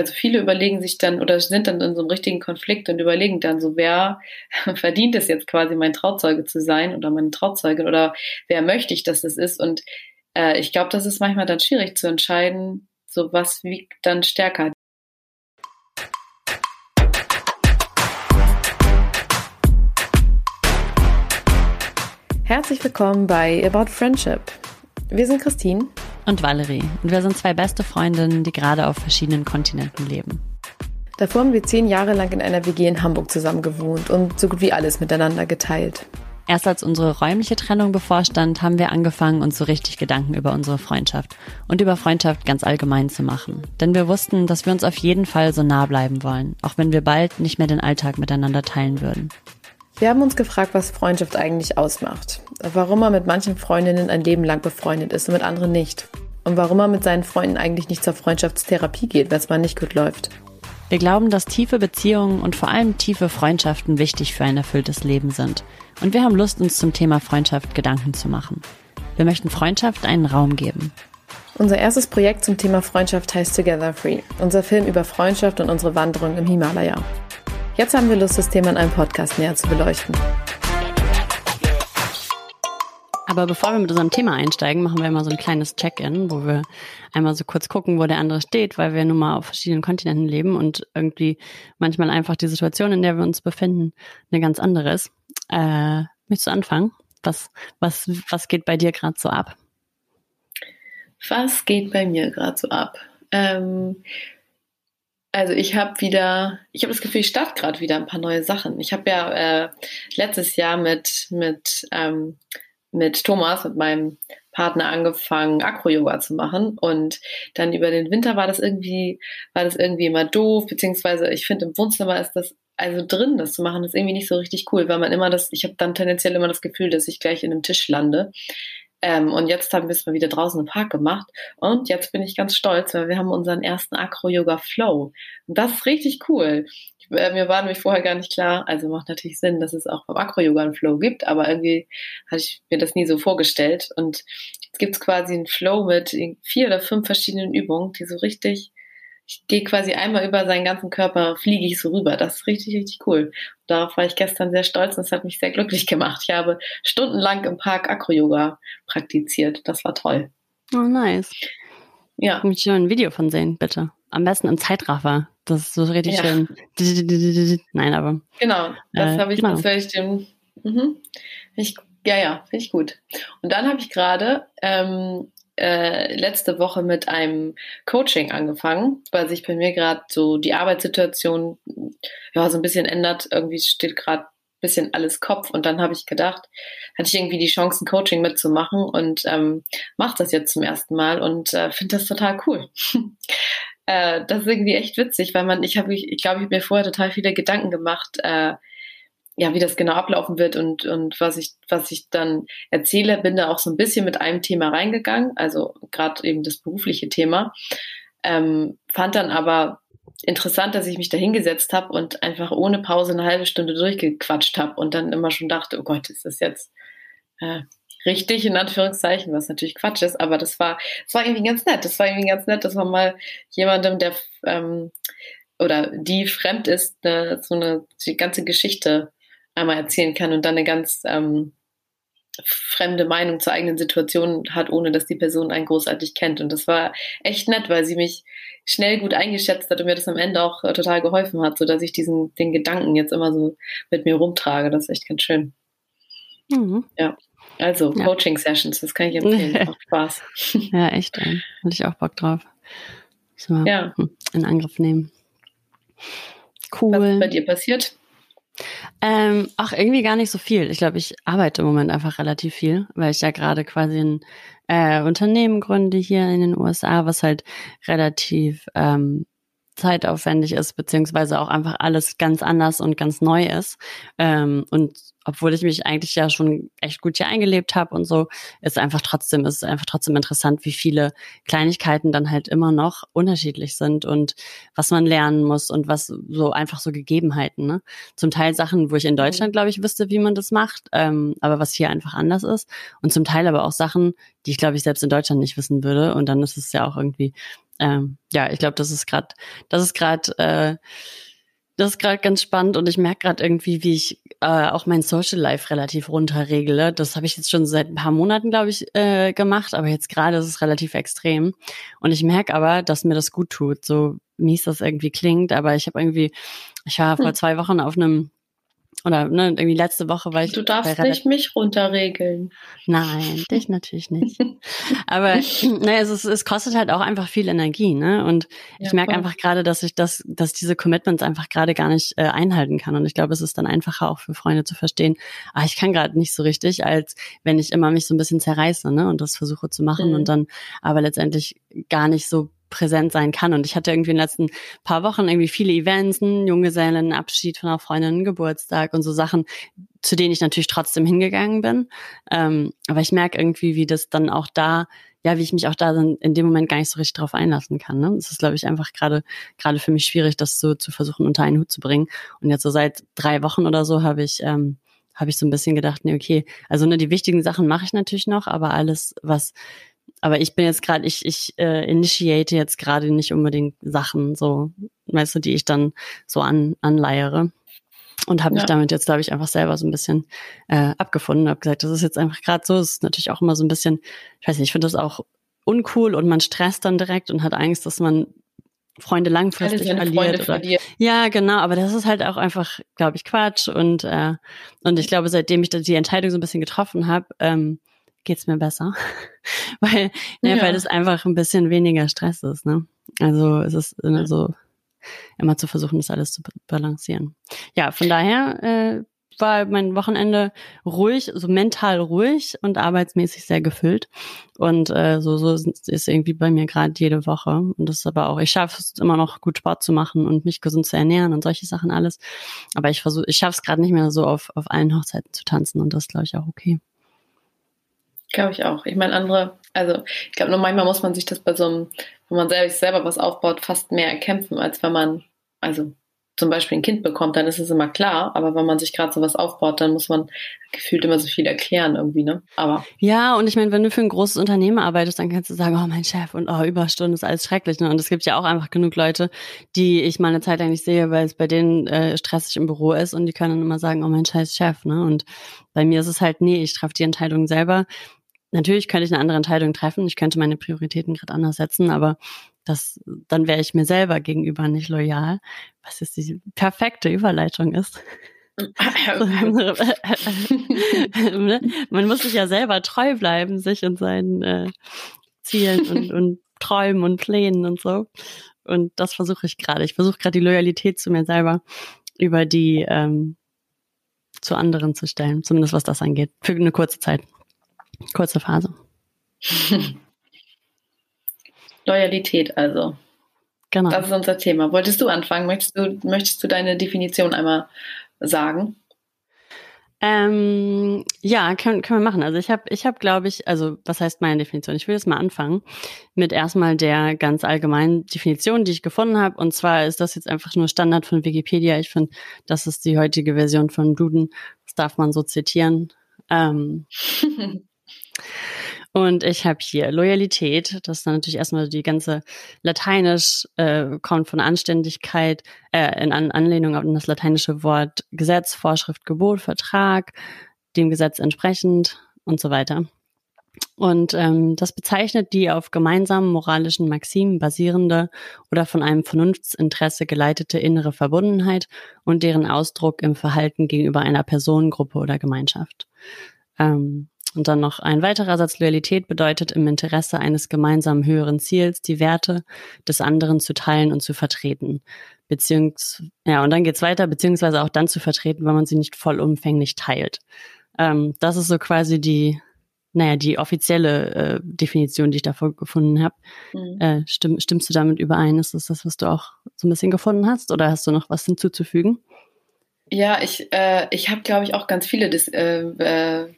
also viele überlegen sich dann oder sind dann in so einem richtigen Konflikt und überlegen dann so, wer verdient es jetzt quasi, mein Trauzeuge zu sein oder meine Trauzeugin oder wer möchte ich, dass es ist. Und äh, ich glaube, das ist manchmal dann schwierig zu entscheiden, so was wiegt dann stärker. Herzlich willkommen bei About Friendship. Wir sind Christine und Valerie und wir sind zwei beste Freundinnen, die gerade auf verschiedenen Kontinenten leben. Davor haben wir zehn Jahre lang in einer WG in Hamburg zusammen gewohnt und so gut wie alles miteinander geteilt. Erst als unsere räumliche Trennung bevorstand, haben wir angefangen, uns so richtig Gedanken über unsere Freundschaft und über Freundschaft ganz allgemein zu machen. Denn wir wussten, dass wir uns auf jeden Fall so nah bleiben wollen, auch wenn wir bald nicht mehr den Alltag miteinander teilen würden. Wir haben uns gefragt, was Freundschaft eigentlich ausmacht. Warum man mit manchen Freundinnen ein Leben lang befreundet ist und mit anderen nicht. Und warum man mit seinen Freunden eigentlich nicht zur Freundschaftstherapie geht, wenn es mal nicht gut läuft. Wir glauben, dass tiefe Beziehungen und vor allem tiefe Freundschaften wichtig für ein erfülltes Leben sind. Und wir haben Lust, uns zum Thema Freundschaft Gedanken zu machen. Wir möchten Freundschaft einen Raum geben. Unser erstes Projekt zum Thema Freundschaft heißt Together Free, unser Film über Freundschaft und unsere Wanderung im Himalaya. Jetzt haben wir Lust, das Thema in einem Podcast näher zu beleuchten. Aber bevor wir mit unserem Thema einsteigen, machen wir immer so ein kleines Check-in, wo wir einmal so kurz gucken, wo der andere steht, weil wir nun mal auf verschiedenen Kontinenten leben und irgendwie manchmal einfach die Situation, in der wir uns befinden, eine ganz andere ist. Äh, möchtest du anfangen? Was, was, was geht bei dir gerade so ab? Was geht bei mir gerade so ab? Ähm, also ich habe wieder, ich habe das Gefühl, ich starte gerade wieder ein paar neue Sachen. Ich habe ja äh, letztes Jahr mit mit ähm, mit Thomas, mit meinem Partner angefangen, Acro-Yoga zu machen. Und dann über den Winter war das irgendwie, war das irgendwie immer doof, beziehungsweise ich finde, im Wohnzimmer ist das, also drin das zu machen, ist irgendwie nicht so richtig cool, weil man immer das, ich habe dann tendenziell immer das Gefühl, dass ich gleich in einem Tisch lande. Ähm, und jetzt haben wir es mal wieder draußen im Park gemacht. Und jetzt bin ich ganz stolz, weil wir haben unseren ersten Acro-Yoga-Flow. Und das ist richtig cool. Ich, äh, mir war nämlich vorher gar nicht klar, also macht natürlich Sinn, dass es auch beim Acro-Yoga einen Flow gibt, aber irgendwie hatte ich mir das nie so vorgestellt. Und jetzt gibt es quasi einen Flow mit vier oder fünf verschiedenen Übungen, die so richtig ich gehe quasi einmal über seinen ganzen Körper, fliege ich so rüber. Das ist richtig, richtig cool. Darauf war ich gestern sehr stolz und es hat mich sehr glücklich gemacht. Ich habe stundenlang im Park Acro-Yoga praktiziert. Das war toll. Oh, nice. Ja. Ich will ein Video von sehen, bitte. Am besten im Zeitraffer. Das ist so richtig ja. schön. Nein, aber. Genau, das äh, habe ich, genau. das werde ich dem. Mhm. Ich, ja, ja, finde ich gut. Und dann habe ich gerade ähm, äh, letzte Woche mit einem Coaching angefangen, weil sich bei mir gerade so die Arbeitssituation ja so ein bisschen ändert. Irgendwie steht gerade ein bisschen alles Kopf und dann habe ich gedacht, hatte ich irgendwie die Chance, ein Coaching mitzumache und ähm, mache das jetzt zum ersten Mal und äh, finde das total cool. äh, das ist irgendwie echt witzig, weil man, ich habe, ich glaube, ich habe mir vorher total viele Gedanken gemacht, äh, ja, wie das genau ablaufen wird und, und was ich, was ich dann erzähle, bin da auch so ein bisschen mit einem Thema reingegangen, also gerade eben das berufliche Thema. Ähm, fand dann aber interessant, dass ich mich da hingesetzt habe und einfach ohne Pause eine halbe Stunde durchgequatscht habe und dann immer schon dachte, oh Gott, ist das jetzt äh, richtig in Anführungszeichen, was natürlich Quatsch ist, aber das war, das war irgendwie ganz nett. Das war irgendwie ganz nett, dass man mal jemandem, der ähm, oder die fremd ist, eine, so eine die ganze Geschichte einmal erzählen kann und dann eine ganz ähm, fremde Meinung zur eigenen Situation hat, ohne dass die Person einen großartig kennt. Und das war echt nett, weil sie mich schnell gut eingeschätzt hat und mir das am Ende auch äh, total geholfen hat, sodass ich diesen den Gedanken jetzt immer so mit mir rumtrage. Das ist echt ganz schön. Mhm. Ja. Also, ja. Coaching-Sessions, das kann ich empfehlen. Macht Spaß. Ja, echt. Ey. Hatte ich auch Bock drauf. So, ja. in Angriff nehmen. Cool. Was ist bei dir passiert? Ähm, ach, irgendwie gar nicht so viel. Ich glaube, ich arbeite im Moment einfach relativ viel, weil ich ja gerade quasi ein äh, Unternehmen gründe hier in den USA, was halt relativ ähm, zeitaufwendig ist, beziehungsweise auch einfach alles ganz anders und ganz neu ist. Ähm, und obwohl ich mich eigentlich ja schon echt gut hier eingelebt habe und so, ist einfach trotzdem, ist einfach trotzdem interessant, wie viele Kleinigkeiten dann halt immer noch unterschiedlich sind und was man lernen muss und was so einfach so Gegebenheiten. Ne? Zum Teil Sachen, wo ich in Deutschland, glaube ich, wüsste, wie man das macht, ähm, aber was hier einfach anders ist. Und zum Teil aber auch Sachen, die ich, glaube ich, selbst in Deutschland nicht wissen würde. Und dann ist es ja auch irgendwie ähm, ja, ich glaube, das ist gerade, das ist gerade, äh, das ist gerade ganz spannend und ich merke gerade irgendwie, wie ich äh, auch mein Social Life relativ runterregle. Das habe ich jetzt schon seit ein paar Monaten, glaube ich, äh, gemacht, aber jetzt gerade ist es relativ extrem. Und ich merke aber, dass mir das gut tut, so mies das irgendwie klingt. Aber ich habe irgendwie, ich war hm. vor zwei Wochen auf einem oder ne, irgendwie letzte Woche war ich. Du darfst nicht mich runterregeln. Nein, dich natürlich nicht. Aber ne, es, ist, es kostet halt auch einfach viel Energie, ne? Und ja, ich merke einfach gerade, dass ich das, dass diese Commitments einfach gerade gar nicht äh, einhalten kann. Und ich glaube, es ist dann einfacher auch für Freunde zu verstehen, ah, ich kann gerade nicht so richtig, als wenn ich immer mich so ein bisschen zerreiße, ne? Und das versuche zu machen mhm. und dann aber letztendlich gar nicht so präsent sein kann. Und ich hatte irgendwie in den letzten paar Wochen irgendwie viele Events, einen Junggesellen, Abschied von einer Freundin, einen Geburtstag und so Sachen, zu denen ich natürlich trotzdem hingegangen bin. Ähm, aber ich merke irgendwie, wie das dann auch da, ja, wie ich mich auch da in dem Moment gar nicht so richtig drauf einlassen kann. Ne? Das ist, glaube ich, einfach gerade gerade für mich schwierig, das so zu versuchen, unter einen Hut zu bringen. Und jetzt so seit drei Wochen oder so habe ich ähm, habe ich so ein bisschen gedacht, nee, okay, also ne, die wichtigen Sachen mache ich natürlich noch, aber alles, was aber ich bin jetzt gerade, ich, ich äh, initiate jetzt gerade nicht unbedingt Sachen, so, weißt du, die ich dann so an, anleiere. Und habe mich ja. damit jetzt, glaube ich, einfach selber so ein bisschen äh, abgefunden. Habe gesagt, das ist jetzt einfach gerade so. Es ist natürlich auch immer so ein bisschen, ich weiß nicht, ich finde das auch uncool und man stresst dann direkt und hat Angst, dass man Freunde langfristig verliert. Freunde verliert. Ja, genau, aber das ist halt auch einfach, glaube ich, Quatsch. Und, äh, und ich glaube, seitdem ich die Entscheidung so ein bisschen getroffen habe, ähm, geht's mir besser, weil, ne, ja. weil es einfach ein bisschen weniger Stress ist. Ne? Also es ist immer so, immer zu versuchen, das alles zu balancieren. Ja, von daher äh, war mein Wochenende ruhig, so mental ruhig und arbeitsmäßig sehr gefüllt. Und äh, so, so ist irgendwie bei mir gerade jede Woche. Und das ist aber auch, ich schaffe es immer noch gut Sport zu machen und mich gesund zu ernähren und solche Sachen alles. Aber ich versuche, ich schaffe es gerade nicht mehr so auf, auf allen Hochzeiten zu tanzen und das glaube ich auch okay. Glaube ich auch. Ich meine, andere, also ich glaube, nur manchmal muss man sich das bei so einem, wenn man selber, selber was aufbaut, fast mehr erkämpfen, als wenn man, also zum Beispiel ein Kind bekommt, dann ist es immer klar, aber wenn man sich gerade sowas aufbaut, dann muss man gefühlt immer so viel erklären irgendwie, ne? Aber. Ja, und ich meine, wenn du für ein großes Unternehmen arbeitest, dann kannst du sagen, oh, mein Chef und oh, Überstunden ist alles schrecklich, ne? Und es gibt ja auch einfach genug Leute, die ich mal eine Zeit lang nicht sehe, weil es bei denen äh, stressig im Büro ist und die können dann immer sagen, oh, mein scheiß Chef, ne? Und bei mir ist es halt, nee, ich treffe die Entscheidung selber Natürlich könnte ich eine andere Entscheidung treffen, ich könnte meine Prioritäten gerade anders setzen, aber das, dann wäre ich mir selber gegenüber nicht loyal, was jetzt die perfekte Überleitung ist. Man muss sich ja selber treu bleiben, sich in seinen äh, Zielen und, und Träumen und Plänen und so. Und das versuche ich gerade. Ich versuche gerade die Loyalität zu mir selber über die ähm, zu anderen zu stellen, zumindest was das angeht, für eine kurze Zeit. Kurze Phase. Loyalität also. Genau. Das ist unser Thema. Wolltest du anfangen? Möchtest du, möchtest du deine Definition einmal sagen? Ähm, ja, können, können wir machen. Also ich habe, ich hab, glaube ich, also was heißt meine Definition? Ich will jetzt mal anfangen mit erstmal der ganz allgemeinen Definition, die ich gefunden habe. Und zwar ist das jetzt einfach nur Standard von Wikipedia. Ich finde, das ist die heutige Version von Duden. Das darf man so zitieren. Ähm, Und ich habe hier Loyalität, das ist dann natürlich erstmal die ganze Lateinisch, äh, kommt von Anständigkeit, äh, in An Anlehnung an das lateinische Wort Gesetz, Vorschrift, Gebot, Vertrag, dem Gesetz entsprechend und so weiter. Und ähm, das bezeichnet die auf gemeinsamen moralischen Maximen basierende oder von einem Vernunftsinteresse geleitete innere Verbundenheit und deren Ausdruck im Verhalten gegenüber einer Person, Gruppe oder Gemeinschaft. Ähm, und dann noch ein weiterer Satz Loyalität bedeutet im Interesse eines gemeinsamen höheren Ziels die Werte des anderen zu teilen und zu vertreten. Beziehungs ja, und dann geht's weiter, beziehungsweise auch dann zu vertreten, wenn man sie nicht vollumfänglich teilt. Ähm, das ist so quasi die, naja, die offizielle äh, Definition, die ich davor gefunden habe. Mhm. Äh, stimm, stimmst du damit überein? Ist das das, was du auch so ein bisschen gefunden hast? Oder hast du noch was hinzuzufügen? Ja, ich, äh, ich habe, glaube ich, auch ganz viele Dis äh, äh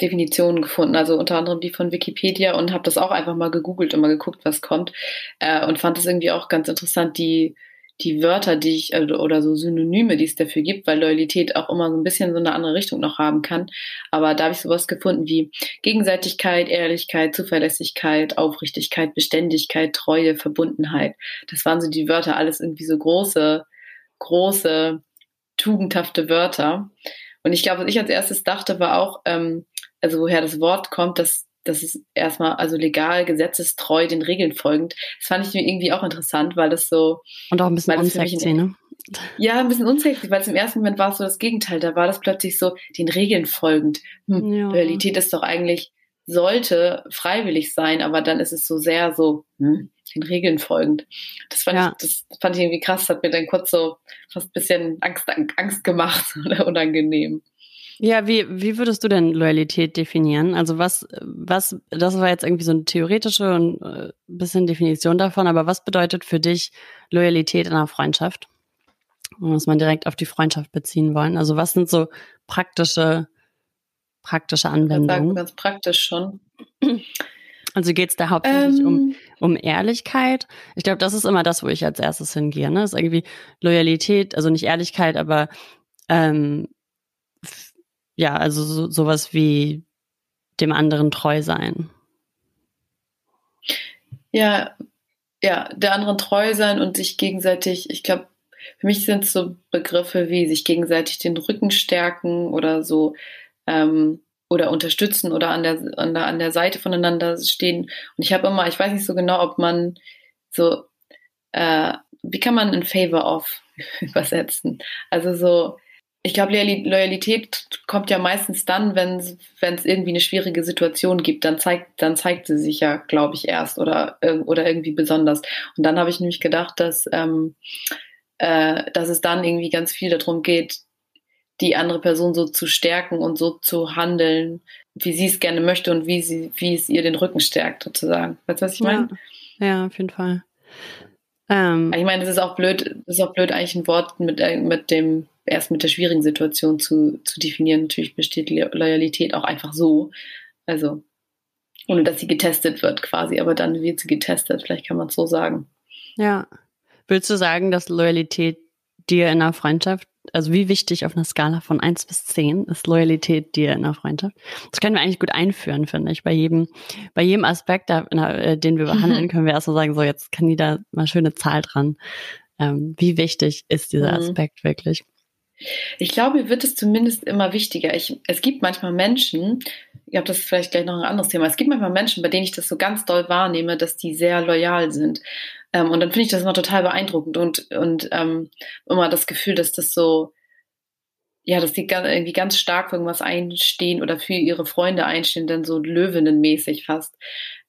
Definitionen gefunden, also unter anderem die von Wikipedia und habe das auch einfach mal gegoogelt und mal geguckt, was kommt äh, und fand es irgendwie auch ganz interessant, die die Wörter, die ich, also, oder so Synonyme, die es dafür gibt, weil Loyalität auch immer so ein bisschen so eine andere Richtung noch haben kann. Aber da habe ich sowas gefunden wie Gegenseitigkeit, Ehrlichkeit, Zuverlässigkeit, Aufrichtigkeit, Beständigkeit, Treue, Verbundenheit. Das waren so die Wörter, alles irgendwie so große, große, tugendhafte Wörter. Und ich glaube, was ich als erstes dachte, war auch, ähm, also woher das Wort kommt, dass das ist erstmal also legal, gesetzestreu, den Regeln folgend. Das fand ich mir irgendwie auch interessant, weil das so. Und auch ein bisschen unsexy, ne? Ja, ein bisschen unsexy, weil es im ersten Moment war es so das Gegenteil. Da war das plötzlich so den Regeln folgend. Hm, ja. Realität ist doch eigentlich, sollte freiwillig sein, aber dann ist es so sehr so, hm, den Regeln folgend. Das fand, ja. ich, das fand ich irgendwie krass, hat mir dann kurz so fast ein bisschen Angst, Angst gemacht oder unangenehm. Ja, wie, wie würdest du denn Loyalität definieren? Also was, was, das war jetzt irgendwie so eine theoretische und äh, bisschen Definition davon, aber was bedeutet für dich Loyalität in einer Freundschaft? Muss man direkt auf die Freundschaft beziehen wollen. Also was sind so praktische, praktische Anwendungen? ganz praktisch schon. Also geht es da hauptsächlich ähm, um, um Ehrlichkeit? Ich glaube, das ist immer das, wo ich als erstes hingehe. Ne? Ist irgendwie Loyalität, also nicht Ehrlichkeit, aber ähm, ja, also so, sowas wie dem anderen treu sein. Ja, ja, der anderen treu sein und sich gegenseitig, ich glaube, für mich sind es so Begriffe wie sich gegenseitig den Rücken stärken oder so ähm, oder unterstützen oder an der, an der, an der Seite voneinander stehen. Und ich habe immer, ich weiß nicht so genau, ob man so, äh, wie kann man in favor of übersetzen? Also so, ich glaube, Loyalität kommt ja meistens dann, wenn es irgendwie eine schwierige Situation gibt, dann zeigt, dann zeigt sie sich ja, glaube ich, erst oder, oder irgendwie besonders. Und dann habe ich nämlich gedacht, dass, ähm, äh, dass es dann irgendwie ganz viel darum geht, die andere Person so zu stärken und so zu handeln, wie sie es gerne möchte und wie sie, wie es ihr den Rücken stärkt, sozusagen. Weißt du, was ich meine? Ja, ja, auf jeden Fall. Ähm, ich meine, es ist auch blöd, es ist auch blöd, eigentlich ein Wort mit, äh, mit dem erst mit der schwierigen Situation zu, zu definieren. Natürlich besteht Loyalität auch einfach so. Also, ohne dass sie getestet wird quasi, aber dann wird sie getestet, vielleicht kann man es so sagen. Ja. Würdest du sagen, dass Loyalität dir in einer Freundschaft, also wie wichtig auf einer Skala von 1 bis 10 ist Loyalität dir in einer Freundschaft? Das können wir eigentlich gut einführen, finde ich. Bei jedem, bei jedem Aspekt, äh, den wir behandeln, können wir erst mal sagen, so jetzt kann die da mal schöne Zahl dran. Ähm, wie wichtig ist dieser mhm. Aspekt wirklich? Ich glaube, mir wird es zumindest immer wichtiger. Ich, es gibt manchmal Menschen, ich glaube, das ist vielleicht gleich noch ein anderes Thema. Es gibt manchmal Menschen, bei denen ich das so ganz doll wahrnehme, dass die sehr loyal sind. Ähm, und dann finde ich das immer total beeindruckend und, und ähm, immer das Gefühl, dass das so, ja, dass die irgendwie ganz stark für irgendwas einstehen oder für ihre Freunde einstehen, dann so löwinnenmäßig fast.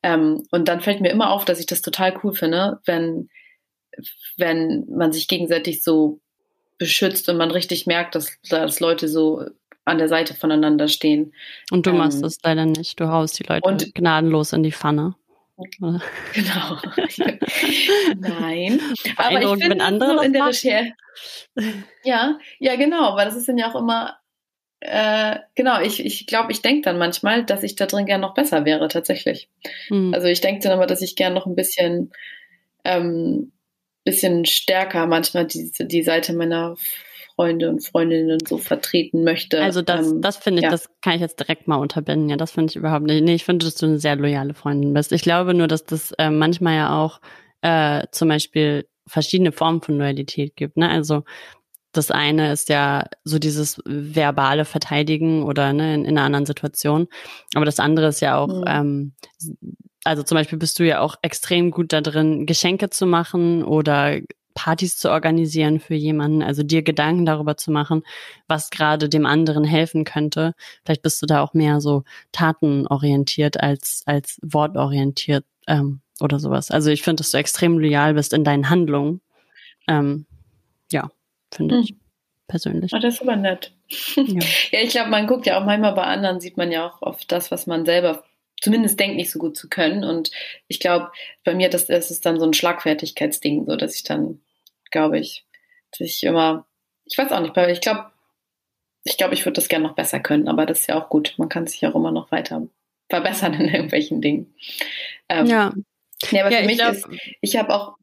Ähm, und dann fällt mir immer auf, dass ich das total cool finde, wenn, wenn man sich gegenseitig so beschützt und man richtig merkt, dass, dass Leute so an der Seite voneinander stehen. Und du ähm, machst das leider nicht. Du haust die Leute und, gnadenlos in die Pfanne. Genau. Nein. Aber ich finde andere so in der Recherche. Ja, ja, genau, weil das ist dann ja auch immer, äh, genau, ich, ich glaube, ich denke dann manchmal, dass ich da drin gern noch besser wäre, tatsächlich. Mhm. Also ich denke dann aber, dass ich gern noch ein bisschen ähm, bisschen stärker manchmal die, die Seite meiner Freunde und Freundinnen so vertreten möchte. Also das, ähm, das finde ich, ja. das kann ich jetzt direkt mal unterbinden. Ja, das finde ich überhaupt nicht. Nee, ich finde, dass du eine sehr loyale Freundin bist. Ich glaube nur, dass das äh, manchmal ja auch äh, zum Beispiel verschiedene Formen von Loyalität gibt. Ne? Also das eine ist ja so dieses verbale Verteidigen oder ne, in, in einer anderen Situation. Aber das andere ist ja auch mhm. ähm, also zum Beispiel bist du ja auch extrem gut da drin, Geschenke zu machen oder Partys zu organisieren für jemanden, also dir Gedanken darüber zu machen, was gerade dem anderen helfen könnte. Vielleicht bist du da auch mehr so tatenorientiert als, als wortorientiert ähm, oder sowas. Also ich finde, dass du extrem loyal bist in deinen Handlungen. Ähm, ja, finde hm. ich persönlich. Oh, das ist aber nett. Ja, ja ich glaube, man guckt ja auch manchmal bei anderen, sieht man ja auch oft das, was man selber zumindest denkt, nicht so gut zu können. Und ich glaube, bei mir das, das ist dann so ein Schlagfertigkeitsding, so dass ich dann, glaube ich, dass ich immer, ich weiß auch nicht, weil ich glaube, ich glaube, ich würde das gerne noch besser können, aber das ist ja auch gut. Man kann sich auch immer noch weiter verbessern in irgendwelchen Dingen. Ähm, ja. Ja, aber ja, für mich glaub, ist, ich habe auch,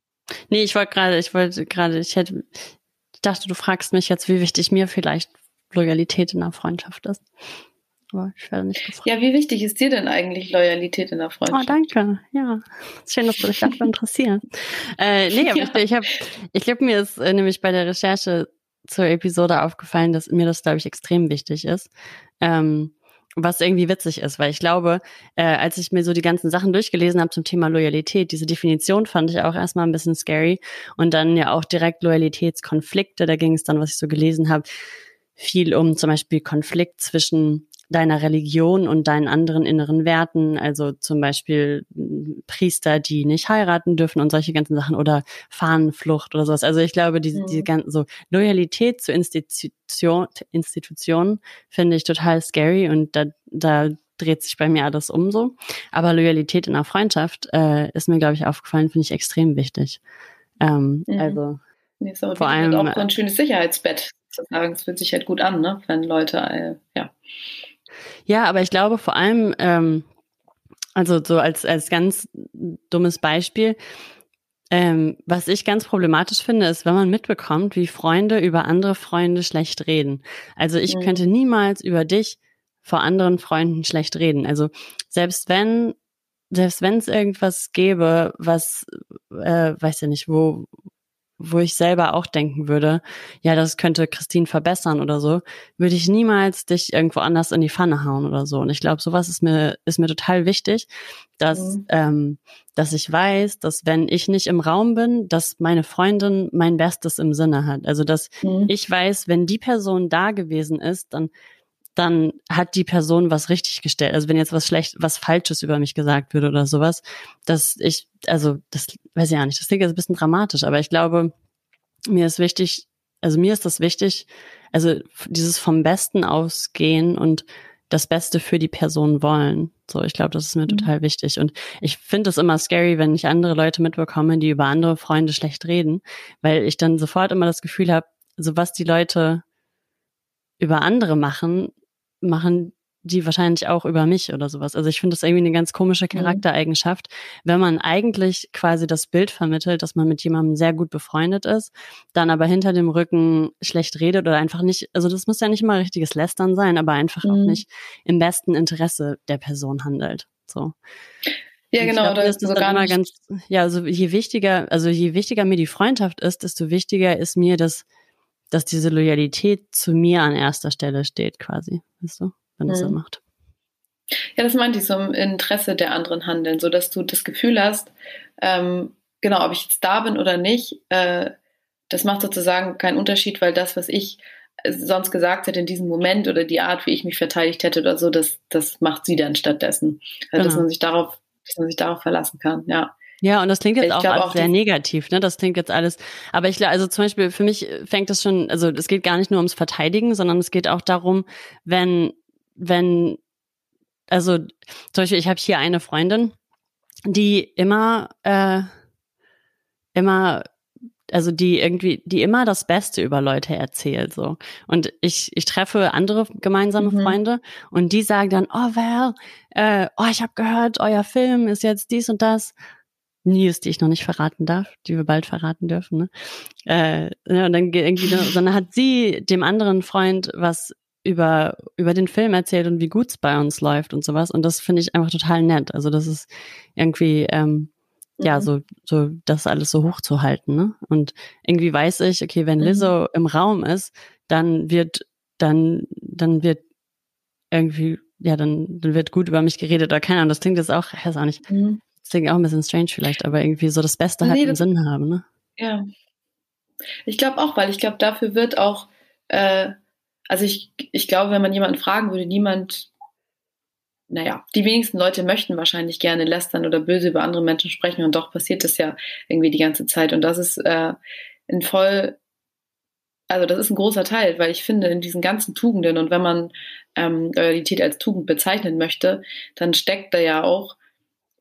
Nee, ich wollte gerade, ich wollte gerade, ich hätte, ich dachte, du fragst mich jetzt, wie wichtig mir vielleicht Loyalität in einer Freundschaft ist. Aber ich werde nicht gefragt. Ja, wie wichtig ist dir denn eigentlich Loyalität in der Freundschaft? Oh, danke. Ja, schön, dass du dich dafür interessierst. äh, nee, aber ja. ich, ich habe, ich glaube, mir ist äh, nämlich bei der Recherche zur Episode aufgefallen, dass mir das, glaube ich, extrem wichtig ist. Ähm, was irgendwie witzig ist, weil ich glaube, äh, als ich mir so die ganzen Sachen durchgelesen habe zum Thema Loyalität, diese Definition fand ich auch erstmal ein bisschen scary. Und dann ja auch direkt Loyalitätskonflikte, da ging es dann, was ich so gelesen habe, viel um zum Beispiel Konflikt zwischen deiner Religion und deinen anderen inneren Werten, also zum Beispiel Priester, die nicht heiraten dürfen und solche ganzen Sachen oder Fahnenflucht oder sowas. Also ich glaube, diese, mhm. diese ganzen so Loyalität zu Institution, Institutionen finde ich total scary und da, da dreht sich bei mir alles um so. Aber Loyalität in einer Freundschaft äh, ist mir, glaube ich, aufgefallen, finde ich extrem wichtig. Ähm, mhm. Also nee, so, vor allem auch so ein schönes Sicherheitsbett zu sagen. Es fühlt sich halt gut an, ne? wenn Leute äh, ja ja, aber ich glaube vor allem, ähm, also so als, als ganz dummes Beispiel, ähm, was ich ganz problematisch finde, ist, wenn man mitbekommt, wie Freunde über andere Freunde schlecht reden. Also ich mhm. könnte niemals über dich vor anderen Freunden schlecht reden. Also selbst wenn selbst wenn es irgendwas gäbe, was äh, weiß ja nicht, wo wo ich selber auch denken würde, ja, das könnte Christine verbessern oder so, würde ich niemals dich irgendwo anders in die Pfanne hauen oder so. Und ich glaube, sowas ist mir, ist mir total wichtig, dass, mhm. ähm, dass ich weiß, dass wenn ich nicht im Raum bin, dass meine Freundin mein Bestes im Sinne hat. Also, dass mhm. ich weiß, wenn die Person da gewesen ist, dann dann hat die Person was richtig gestellt. Also wenn jetzt was schlecht, was Falsches über mich gesagt würde oder sowas, dass ich, also das weiß ich ja nicht, das klingt jetzt ein bisschen dramatisch, aber ich glaube, mir ist wichtig, also mir ist das wichtig, also dieses vom Besten ausgehen und das Beste für die Person wollen. So, ich glaube, das ist mir mhm. total wichtig. Und ich finde es immer scary, wenn ich andere Leute mitbekomme, die über andere Freunde schlecht reden, weil ich dann sofort immer das Gefühl habe, so was die Leute über andere machen, machen die wahrscheinlich auch über mich oder sowas. Also ich finde das irgendwie eine ganz komische mhm. Charaktereigenschaft, wenn man eigentlich quasi das Bild vermittelt, dass man mit jemandem sehr gut befreundet ist, dann aber hinter dem Rücken schlecht redet oder einfach nicht, also das muss ja nicht mal richtiges Lästern sein, aber einfach mhm. auch nicht im besten Interesse der Person handelt. So. Ja, genau. Glaub, das ist so dann immer ganz, ja, also je wichtiger, also je wichtiger mir die Freundschaft ist, desto wichtiger ist mir das, dass diese Loyalität zu mir an erster Stelle steht, quasi, weißt du, wenn das mhm. so macht. Ja, das meinte ich so im Interesse der anderen handeln, so dass du das Gefühl hast, ähm, genau, ob ich jetzt da bin oder nicht, äh, das macht sozusagen keinen Unterschied, weil das, was ich sonst gesagt hätte in diesem Moment oder die Art, wie ich mich verteidigt hätte oder so, das, das macht sie dann stattdessen. Also, genau. dass man sich darauf, dass man sich darauf verlassen kann, ja. Ja, und das klingt jetzt auch, auch sehr negativ, ne? Das klingt jetzt alles. Aber ich glaube, also zum Beispiel für mich fängt das schon, also es geht gar nicht nur ums Verteidigen, sondern es geht auch darum, wenn, wenn, also zum Beispiel, ich habe hier eine Freundin, die immer, äh, immer also die irgendwie, die immer das Beste über Leute erzählt, so. Und ich, ich treffe andere gemeinsame mhm. Freunde und die sagen dann, oh, well, äh, oh, ich habe gehört, euer Film ist jetzt dies und das. News, die ich noch nicht verraten darf, die wir bald verraten dürfen. Ne? Äh, ja, und dann irgendwie, sondern hat sie dem anderen Freund was über über den Film erzählt und wie gut es bei uns läuft und sowas. Und das finde ich einfach total nett. Also das ist irgendwie ähm, mhm. ja so so das alles so hochzuhalten. Ne? Und irgendwie weiß ich, okay, wenn Lizzo mhm. im Raum ist, dann wird dann dann wird irgendwie ja, dann, dann wird gut über mich geredet oder keine Ahnung, das klingt jetzt auch, ich weiß auch nicht, mhm. Deswegen auch ein bisschen strange vielleicht, aber irgendwie so das Beste halt nee, im Sinn haben, ne? Ja. Ich glaube auch, weil ich glaube, dafür wird auch, äh, also ich, ich glaube, wenn man jemanden fragen würde, niemand, naja, die wenigsten Leute möchten wahrscheinlich gerne lästern oder böse über andere Menschen sprechen und doch passiert das ja irgendwie die ganze Zeit und das ist äh, ein voll, also das ist ein großer Teil, weil ich finde, in diesen ganzen Tugenden und wenn man ähm, Loyalität als Tugend bezeichnen möchte, dann steckt da ja auch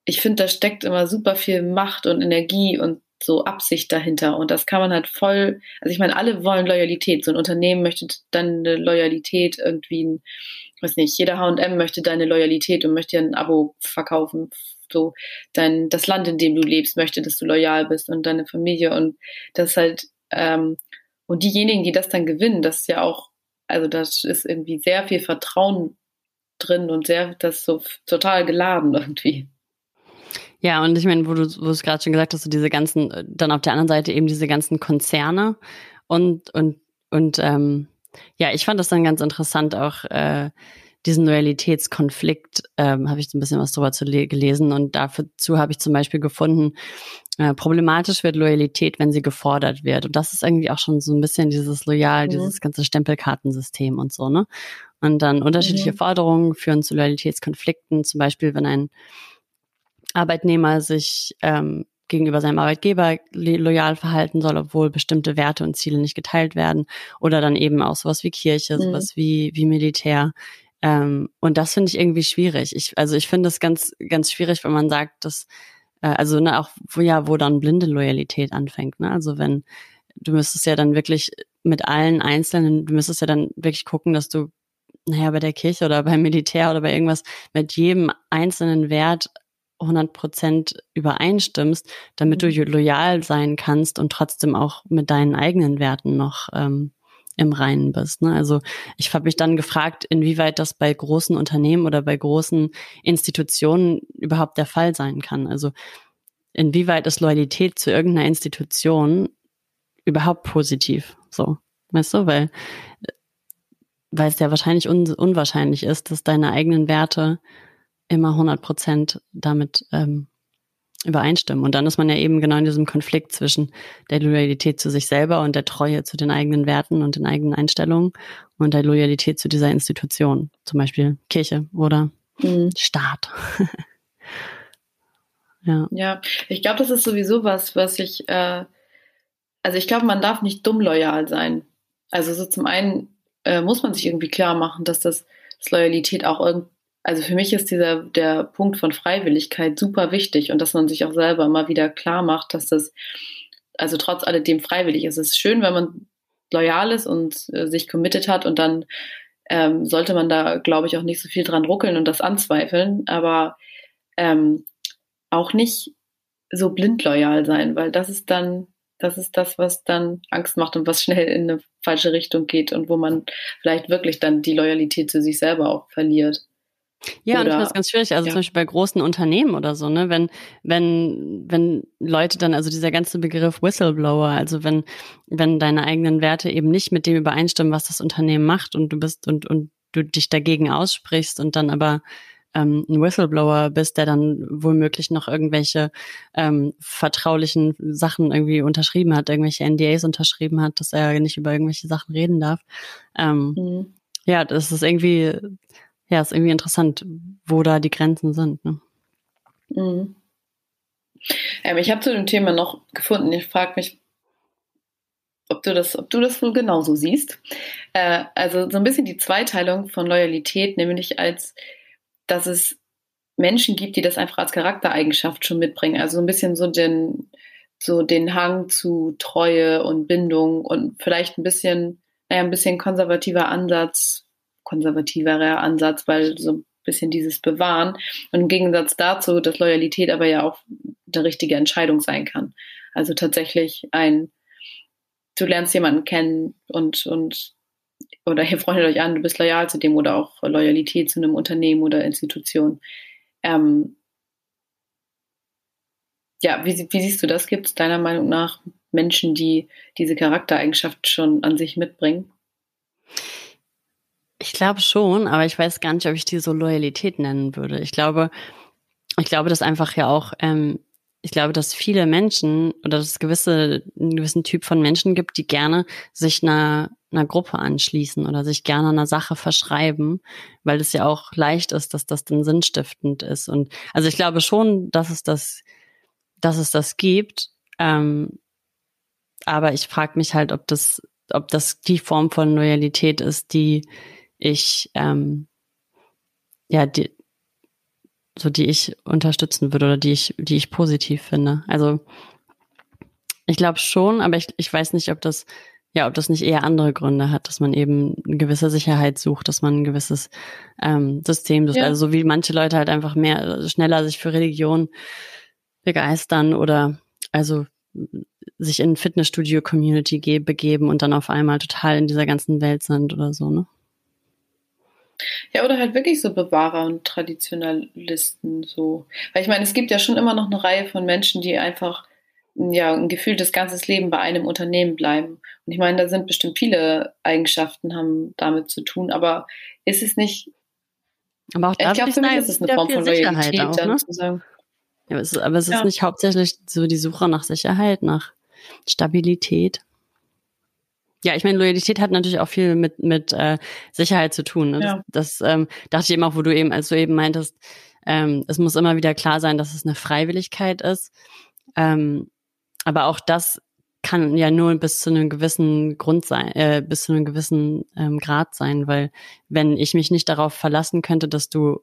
ich finde, da steckt immer super viel Macht und Energie und so Absicht dahinter. Und das kann man halt voll, also ich meine, alle wollen Loyalität. So ein Unternehmen möchte dann eine Loyalität irgendwie, ein, weiß nicht, jeder H&M möchte deine Loyalität und möchte dir ein Abo verkaufen so dein, das Land, in dem du lebst, möchte, dass du loyal bist und deine Familie und das halt, ähm, und diejenigen, die das dann gewinnen, das ist ja auch, also das ist irgendwie sehr viel Vertrauen drin und sehr, das ist so total geladen irgendwie. Ja, und ich meine, wo du, wo du es gerade schon gesagt hast, so diese ganzen, äh, dann auf der anderen Seite eben diese ganzen Konzerne und, und, und ähm, ja, ich fand das dann ganz interessant, auch äh, diesen Loyalitätskonflikt, ähm, habe ich so ein bisschen was drüber zu gelesen und dazu habe ich zum Beispiel gefunden, äh, problematisch wird Loyalität, wenn sie gefordert wird. Und das ist irgendwie auch schon so ein bisschen dieses Loyal, mhm. dieses ganze Stempelkartensystem und so, ne? Und dann unterschiedliche mhm. Forderungen führen zu Loyalitätskonflikten, zum Beispiel, wenn ein Arbeitnehmer sich ähm, gegenüber seinem Arbeitgeber loyal verhalten soll, obwohl bestimmte Werte und Ziele nicht geteilt werden. Oder dann eben auch sowas wie Kirche, mhm. sowas wie, wie Militär. Ähm, und das finde ich irgendwie schwierig. Ich, also ich finde es ganz, ganz schwierig, wenn man sagt, dass, äh, also ne, auch wo ja, wo dann blinde Loyalität anfängt. Ne? Also wenn, du müsstest ja dann wirklich mit allen Einzelnen, du müsstest ja dann wirklich gucken, dass du, naja, bei der Kirche oder beim Militär oder bei irgendwas mit jedem einzelnen Wert 100 Prozent übereinstimmst, damit du mhm. loyal sein kannst und trotzdem auch mit deinen eigenen Werten noch ähm, im Reinen bist. Ne? Also ich habe mich dann gefragt, inwieweit das bei großen Unternehmen oder bei großen Institutionen überhaupt der Fall sein kann. Also inwieweit ist Loyalität zu irgendeiner Institution überhaupt positiv? So, weißt du, weil weil es ja wahrscheinlich un unwahrscheinlich ist, dass deine eigenen Werte immer 100 Prozent damit ähm, übereinstimmen. Und dann ist man ja eben genau in diesem Konflikt zwischen der Loyalität zu sich selber und der Treue zu den eigenen Werten und den eigenen Einstellungen und der Loyalität zu dieser Institution, zum Beispiel Kirche oder mhm. Staat. ja. ja, ich glaube, das ist sowieso was, was ich, äh, also ich glaube, man darf nicht dumm loyal sein. Also so zum einen äh, muss man sich irgendwie klar machen, dass das dass Loyalität auch irgendwie also für mich ist dieser der Punkt von Freiwilligkeit super wichtig und dass man sich auch selber immer wieder klar macht, dass das also trotz alledem freiwillig ist. Es ist schön, wenn man loyal ist und äh, sich committed hat und dann ähm, sollte man da, glaube ich, auch nicht so viel dran ruckeln und das anzweifeln, aber ähm, auch nicht so blind loyal sein, weil das ist dann, das ist das, was dann Angst macht und was schnell in eine falsche Richtung geht und wo man vielleicht wirklich dann die Loyalität zu sich selber auch verliert. Ja, oder, und ich finde das ganz schwierig. Also ja. zum Beispiel bei großen Unternehmen oder so, ne, wenn, wenn, wenn Leute dann, also dieser ganze Begriff Whistleblower, also wenn, wenn deine eigenen Werte eben nicht mit dem übereinstimmen, was das Unternehmen macht und du bist und, und du dich dagegen aussprichst und dann aber ähm, ein Whistleblower bist, der dann womöglich noch irgendwelche ähm, vertraulichen Sachen irgendwie unterschrieben hat, irgendwelche NDAs unterschrieben hat, dass er nicht über irgendwelche Sachen reden darf. Ähm, mhm. Ja, das ist irgendwie ja, ist irgendwie interessant, wo da die Grenzen sind. Ne? Mhm. Ähm, ich habe zu dem Thema noch gefunden. Ich frage mich, ob du das, ob du das wohl genauso siehst. Äh, also so ein bisschen die Zweiteilung von Loyalität, nämlich als, dass es Menschen gibt, die das einfach als Charaktereigenschaft schon mitbringen. Also so ein bisschen so den, so den Hang zu Treue und Bindung und vielleicht ein bisschen, naja, ein bisschen konservativer Ansatz konservativerer Ansatz, weil so ein bisschen dieses Bewahren. Und im Gegensatz dazu, dass Loyalität aber ja auch eine richtige Entscheidung sein kann. Also tatsächlich ein, du lernst jemanden kennen und, und oder ihr freundet euch an, du bist loyal zu dem oder auch Loyalität zu einem Unternehmen oder Institution. Ähm, ja, wie, wie siehst du das? Gibt es deiner Meinung nach Menschen, die diese Charaktereigenschaft schon an sich mitbringen? Ich glaube schon, aber ich weiß gar nicht, ob ich die so Loyalität nennen würde. Ich glaube, ich glaube, dass einfach ja auch, ähm, ich glaube, dass viele Menschen oder dass es gewisse, einen gewissen Typ von Menschen gibt, die gerne sich einer, einer Gruppe anschließen oder sich gerne einer Sache verschreiben, weil es ja auch leicht ist, dass das dann sinnstiftend ist. Und also ich glaube schon, dass es das, dass es das gibt. Ähm, aber ich frage mich halt, ob das, ob das die Form von Loyalität ist, die ich, ähm, ja, die, so die ich unterstützen würde oder die ich, die ich positiv finde. Also ich glaube schon, aber ich, ich weiß nicht, ob das, ja, ob das nicht eher andere Gründe hat, dass man eben eine gewisse Sicherheit sucht, dass man ein gewisses ähm, System sucht. Ja. Also so wie manche Leute halt einfach mehr schneller sich für Religion begeistern oder also sich in Fitnessstudio-Community begeben und dann auf einmal total in dieser ganzen Welt sind oder so, ne? Ja, oder halt wirklich so Bewahrer und Traditionalisten so. Weil ich meine, es gibt ja schon immer noch eine Reihe von Menschen, die einfach ja ein gefühltes ganzes Leben bei einem Unternehmen bleiben. Und ich meine, da sind bestimmt viele Eigenschaften haben damit zu tun, aber ist es nicht aber auch ich glaube, für mich ist es eine Form von Loyalität, auch, dann ne? zu sagen. Ja, aber es ist, aber es ist nicht hauptsächlich so die Suche nach Sicherheit, nach Stabilität. Ja, ich meine, Loyalität hat natürlich auch viel mit, mit äh, Sicherheit zu tun. Ne? Ja. Das, das ähm, dachte ich eben auch, wo du eben, als du eben meintest, ähm, es muss immer wieder klar sein, dass es eine Freiwilligkeit ist. Ähm, aber auch das kann ja nur bis zu einem gewissen Grund sein, äh, bis zu einem gewissen ähm, Grad sein, weil wenn ich mich nicht darauf verlassen könnte, dass du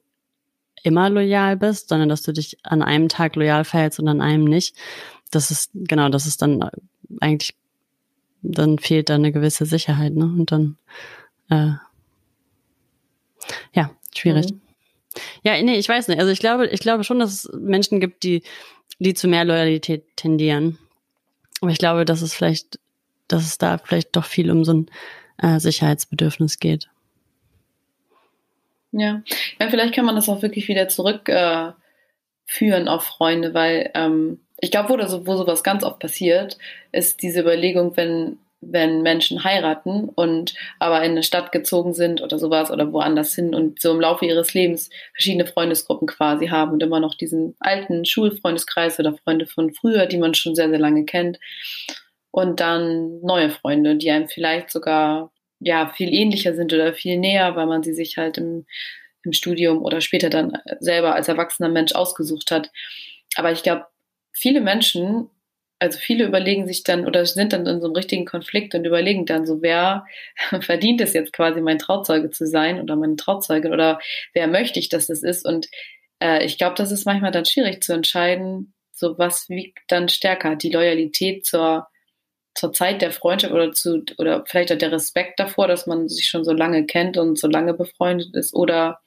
immer loyal bist, sondern dass du dich an einem Tag loyal verhältst und an einem nicht, das ist, genau, das ist dann eigentlich dann fehlt da eine gewisse Sicherheit, ne? Und dann, äh, ja, schwierig. Mhm. Ja, nee, ich weiß nicht. Also ich glaube, ich glaube schon, dass es Menschen gibt, die, die zu mehr Loyalität tendieren. Aber ich glaube, dass es vielleicht, dass es da vielleicht doch viel um so ein äh, Sicherheitsbedürfnis geht. Ja. ja, vielleicht kann man das auch wirklich wieder zurückführen äh, auf Freunde, weil ähm, ich glaube, wo, wo sowas ganz oft passiert, ist diese Überlegung, wenn, wenn Menschen heiraten und aber in eine Stadt gezogen sind oder sowas oder woanders hin und so im Laufe ihres Lebens verschiedene Freundesgruppen quasi haben und immer noch diesen alten Schulfreundeskreis oder Freunde von früher, die man schon sehr, sehr lange kennt. Und dann neue Freunde, die einem vielleicht sogar ja viel ähnlicher sind oder viel näher, weil man sie sich halt im, im Studium oder später dann selber als erwachsener Mensch ausgesucht hat. Aber ich glaube, viele Menschen, also viele überlegen sich dann oder sind dann in so einem richtigen Konflikt und überlegen dann so, wer verdient es jetzt quasi, mein Trauzeuge zu sein oder meine Trauzeugin oder wer möchte ich, dass das ist. Und äh, ich glaube, das ist manchmal dann schwierig zu entscheiden, so was wiegt dann stärker, die Loyalität zur zur Zeit der Freundschaft oder zu oder vielleicht auch der Respekt davor, dass man sich schon so lange kennt und so lange befreundet ist oder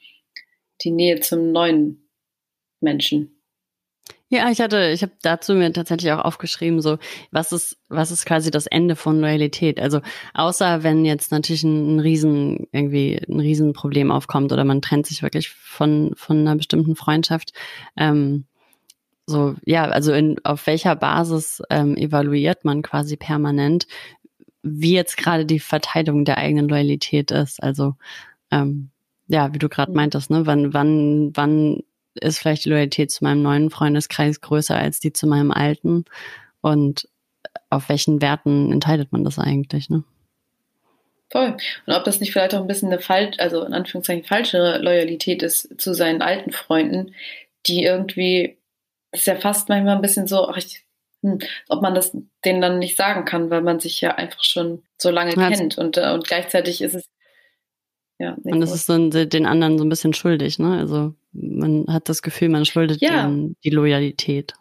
die Nähe zum neuen Menschen. Ja, ich hatte, ich habe dazu mir tatsächlich auch aufgeschrieben, so was ist, was ist quasi das Ende von Loyalität? Also außer wenn jetzt natürlich ein, ein riesen irgendwie ein Riesenproblem aufkommt oder man trennt sich wirklich von von einer bestimmten Freundschaft. Ähm, so ja, also in, auf welcher Basis ähm, evaluiert man quasi permanent, wie jetzt gerade die Verteidigung der eigenen Loyalität ist? Also ähm, ja, wie du gerade mhm. meintest, ne? Wann, wann, wann ist vielleicht die Loyalität zu meinem neuen Freundeskreis größer als die zu meinem alten? Und auf welchen Werten entscheidet man das eigentlich, ne? Voll. Und ob das nicht vielleicht auch ein bisschen eine falsch, also in Anführungszeichen falsche Loyalität ist zu seinen alten Freunden, die irgendwie, das ist ja fast manchmal ein bisschen so, ach, ich, hm, ob man das denen dann nicht sagen kann, weil man sich ja einfach schon so lange ja, kennt und, äh, und gleichzeitig ist es ja, und das ist so den anderen so ein bisschen schuldig, ne? Also man hat das Gefühl, man schuldet ja. denen die Loyalität.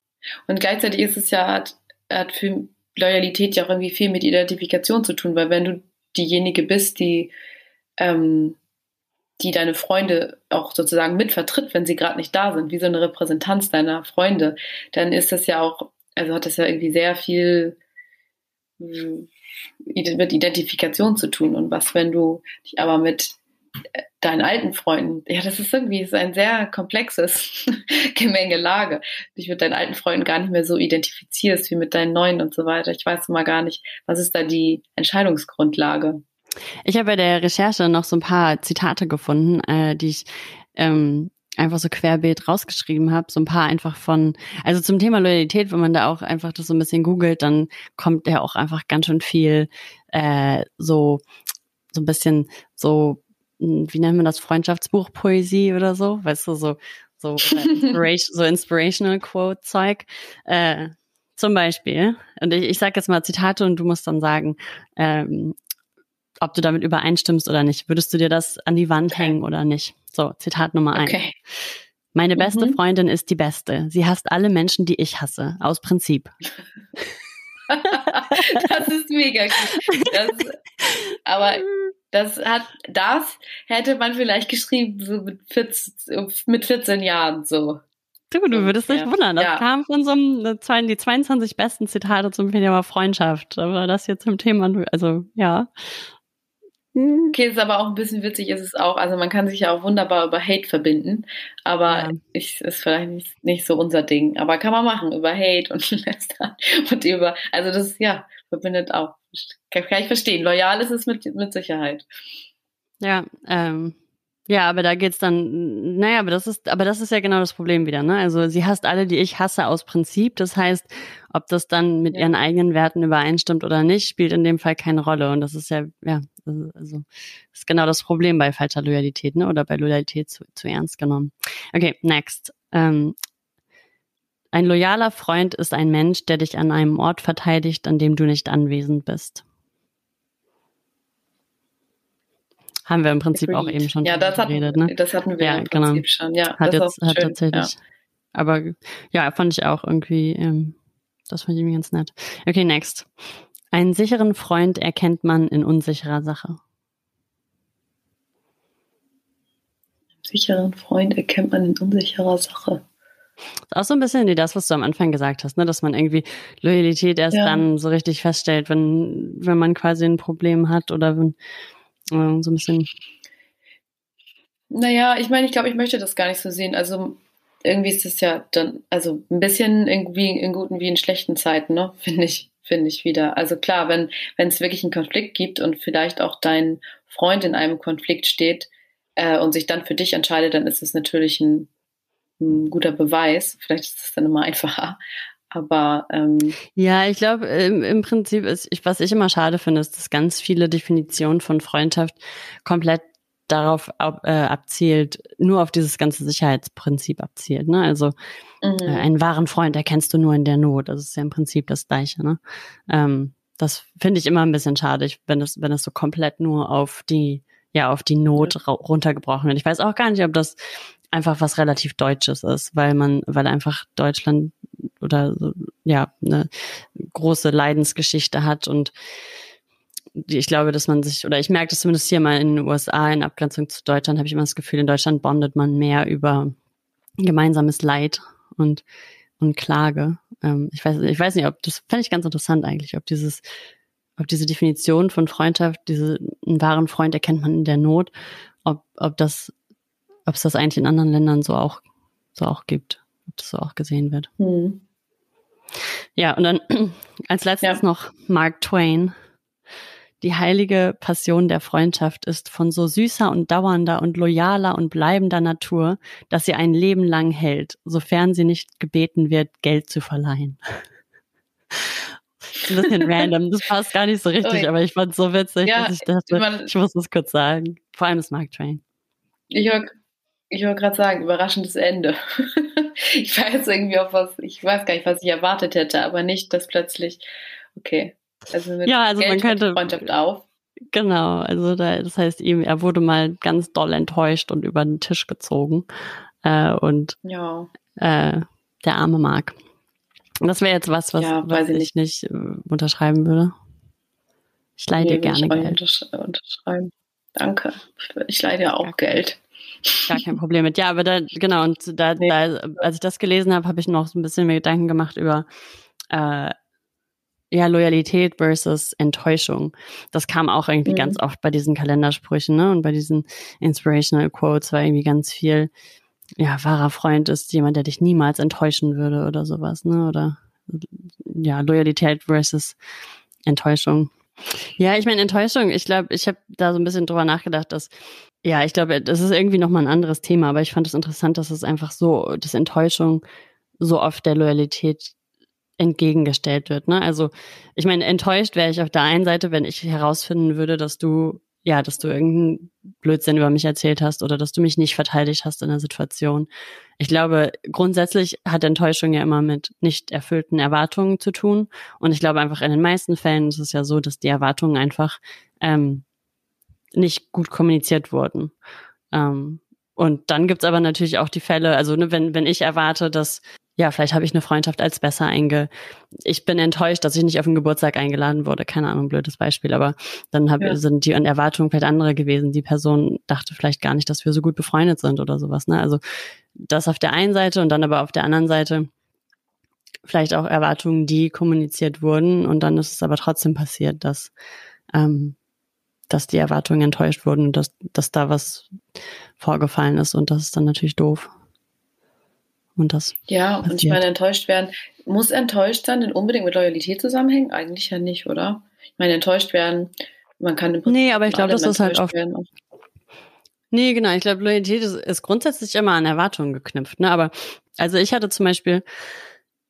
Und gleichzeitig ist es ja, hat, hat für Loyalität ja auch irgendwie viel mit Identifikation zu tun, weil wenn du diejenige bist, die, ähm, die deine Freunde auch sozusagen mitvertritt, wenn sie gerade nicht da sind, wie so eine Repräsentanz deiner Freunde, dann ist das ja auch, also hat das ja irgendwie sehr viel mit Identifikation zu tun. Und was, wenn du dich aber mit deinen alten Freunden, ja, das ist irgendwie ist ein sehr komplexes Gemengelage. Dich mit deinen alten Freunden gar nicht mehr so identifizierst wie mit deinen neuen und so weiter. Ich weiß mal gar nicht, was ist da die Entscheidungsgrundlage? Ich habe bei der Recherche noch so ein paar Zitate gefunden, äh, die ich ähm, einfach so querbeet rausgeschrieben habe, so ein paar einfach von, also zum Thema Loyalität, wenn man da auch einfach das so ein bisschen googelt, dann kommt ja auch einfach ganz schön viel äh, so so ein bisschen so wie nennt man das, Freundschaftsbuchpoesie oder so, weißt du, so, so, Inspiration, so Inspirational Quote-Zeug. Äh, zum Beispiel, und ich, ich sage jetzt mal Zitate und du musst dann sagen, ähm, ob du damit übereinstimmst oder nicht. Würdest du dir das an die Wand hängen oder nicht? So, Zitat Nummer eins. Okay. Meine beste mhm. Freundin ist die beste. Sie hasst alle Menschen, die ich hasse, aus Prinzip. das ist mega. Das, aber das hat, das hätte man vielleicht geschrieben, so mit 14, mit 14 Jahren so. Du, du würdest dich ja. wundern. Das ja. kam von so einem, die 22 besten Zitate zum Thema Freundschaft. Aber das hier zum Thema, also ja. Okay, ist aber auch ein bisschen witzig, ist es auch. Also man kann sich ja auch wunderbar über Hate verbinden, aber ja. ich, ist vielleicht nicht, nicht so unser Ding. Aber kann man machen, über Hate und Lästern und über, also das, ja, verbindet auch. Kann, ich verstehen. Loyal ist es mit, mit Sicherheit. Ja, ähm, ja, aber da geht's dann, naja, aber das ist, aber das ist ja genau das Problem wieder, ne? Also sie hasst alle, die ich hasse aus Prinzip. Das heißt, ob das dann mit ja. ihren eigenen Werten übereinstimmt oder nicht, spielt in dem Fall keine Rolle. Und das ist ja, ja, also das ist genau das Problem bei falscher Loyalität, ne? Oder bei Loyalität zu, zu ernst genommen. Okay, next. Ähm, ein loyaler Freund ist ein Mensch, der dich an einem Ort verteidigt, an dem du nicht anwesend bist. Haben wir im Prinzip Agreed. auch eben schon ja, das geredet, ne? Das hatten wir ja, im genau. Prinzip schon. Ja, hat jetzt hat tatsächlich. Ja. Aber ja, fand ich auch irgendwie, ähm, das fand ich irgendwie ganz nett. Okay, next. Einen sicheren Freund erkennt man in unsicherer Sache. Einen sicheren Freund erkennt man in unsicherer Sache. Das ist auch so ein bisschen wie das, was du am Anfang gesagt hast, ne? dass man irgendwie Loyalität erst ja. dann so richtig feststellt, wenn, wenn man quasi ein Problem hat oder wenn, äh, so ein bisschen. Naja, ich meine, ich glaube, ich möchte das gar nicht so sehen. Also irgendwie ist es ja dann, also ein bisschen irgendwie in guten wie in schlechten Zeiten, ne? Finde ich, finde ich wieder. Also klar, wenn, wenn es wirklich einen Konflikt gibt und vielleicht auch dein Freund in einem Konflikt steht äh, und sich dann für dich entscheidet, dann ist es natürlich ein, ein guter Beweis. Vielleicht ist es dann immer einfacher. Aber ähm, ja, ich glaube, im, im, Prinzip ist, ich, was ich immer schade finde, ist, dass ganz viele Definitionen von Freundschaft komplett darauf ab, äh, abzielt, nur auf dieses ganze Sicherheitsprinzip abzielt. Ne? Also mhm. äh, einen wahren Freund erkennst du nur in der Not. Das ist ja im Prinzip das Gleiche. Ne? Ähm, das finde ich immer ein bisschen schade, wenn es wenn es so komplett nur auf die ja auf die Not runtergebrochen wird. Ich weiß auch gar nicht, ob das einfach was relativ Deutsches ist, weil man, weil einfach Deutschland oder so, ja eine große Leidensgeschichte hat und ich glaube, dass man sich, oder ich merke das zumindest hier mal in den USA, in Abgrenzung zu Deutschland, habe ich immer das Gefühl, in Deutschland bondet man mehr über gemeinsames Leid und, und Klage. Ähm, ich weiß, ich weiß nicht, ob, das fände ich ganz interessant eigentlich, ob dieses, ob diese Definition von Freundschaft, diese, einen wahren Freund erkennt man in der Not, ob, ob das, ob es das eigentlich in anderen Ländern so auch, so auch gibt, ob das so auch gesehen wird. Mhm. Ja, und dann als letztes ja. noch Mark Twain. Die heilige Passion der Freundschaft ist von so süßer und dauernder und loyaler und bleibender Natur, dass sie ein Leben lang hält, sofern sie nicht gebeten wird, Geld zu verleihen. ein bisschen random, das passt gar nicht so richtig, Ui. aber ich fand es so witzig, ja, dass ich dachte, man, ich muss das kurz sagen. Vor allem das Mark Twain. Ich wollte ich wollt gerade sagen, überraschendes Ende. ich weiß irgendwie auf was, ich weiß gar nicht, was ich erwartet hätte, aber nicht, dass plötzlich, okay, also mit ja, also Geld man könnte, Freundschaft auf. Genau, also da, das heißt ihm, er wurde mal ganz doll enttäuscht und über den Tisch gezogen. Äh, und ja. äh, der arme Mark. Das wäre jetzt was, was, ja, was ich nicht, äh, unterschreiben würde. Ich leide nee, gerne Geld. Untersch unterschreiben. Danke. Ich leide ja auch Geld. Gar kein Problem mit. Ja, aber da, genau, und da, nee. da als ich das gelesen habe, habe ich noch so ein bisschen mehr Gedanken gemacht über äh, ja, Loyalität versus Enttäuschung. Das kam auch irgendwie mhm. ganz oft bei diesen Kalendersprüchen, ne? Und bei diesen Inspirational Quotes war irgendwie ganz viel, ja, wahrer Freund ist jemand, der dich niemals enttäuschen würde oder sowas, ne? Oder ja, Loyalität versus Enttäuschung. Ja, ich meine, Enttäuschung, ich glaube, ich habe da so ein bisschen drüber nachgedacht, dass, ja, ich glaube, das ist irgendwie nochmal ein anderes Thema, aber ich fand es das interessant, dass es einfach so, dass Enttäuschung so oft der Loyalität entgegengestellt wird. Ne? Also ich meine, enttäuscht wäre ich auf der einen Seite, wenn ich herausfinden würde, dass du ja, dass du irgendeinen Blödsinn über mich erzählt hast oder dass du mich nicht verteidigt hast in der Situation. Ich glaube, grundsätzlich hat Enttäuschung ja immer mit nicht erfüllten Erwartungen zu tun. Und ich glaube einfach in den meisten Fällen ist es ja so, dass die Erwartungen einfach ähm, nicht gut kommuniziert wurden. Ähm, und dann gibt's aber natürlich auch die Fälle, also ne, wenn, wenn ich erwarte, dass ja, vielleicht habe ich eine Freundschaft als besser einge. Ich bin enttäuscht, dass ich nicht auf den Geburtstag eingeladen wurde. Keine Ahnung, blödes Beispiel, aber dann hab, ja. sind die Erwartungen vielleicht andere gewesen. Die Person dachte vielleicht gar nicht, dass wir so gut befreundet sind oder sowas. Ne? Also das auf der einen Seite und dann aber auf der anderen Seite vielleicht auch Erwartungen, die kommuniziert wurden und dann ist es aber trotzdem passiert, dass ähm, dass die Erwartungen enttäuscht wurden dass, dass da was vorgefallen ist und das ist dann natürlich doof. Und das. Ja, passiert. und ich meine, enttäuscht werden. Muss enttäuscht sein denn unbedingt mit Loyalität zusammenhängen? Eigentlich ja nicht, oder? Ich meine, enttäuscht werden, man kann im Prinzip Nee, aber ich glaube, das ist halt oft. Werden. Nee, genau. Ich glaube, Loyalität ist, ist, grundsätzlich immer an Erwartungen geknüpft. Ne? Aber also ich hatte zum Beispiel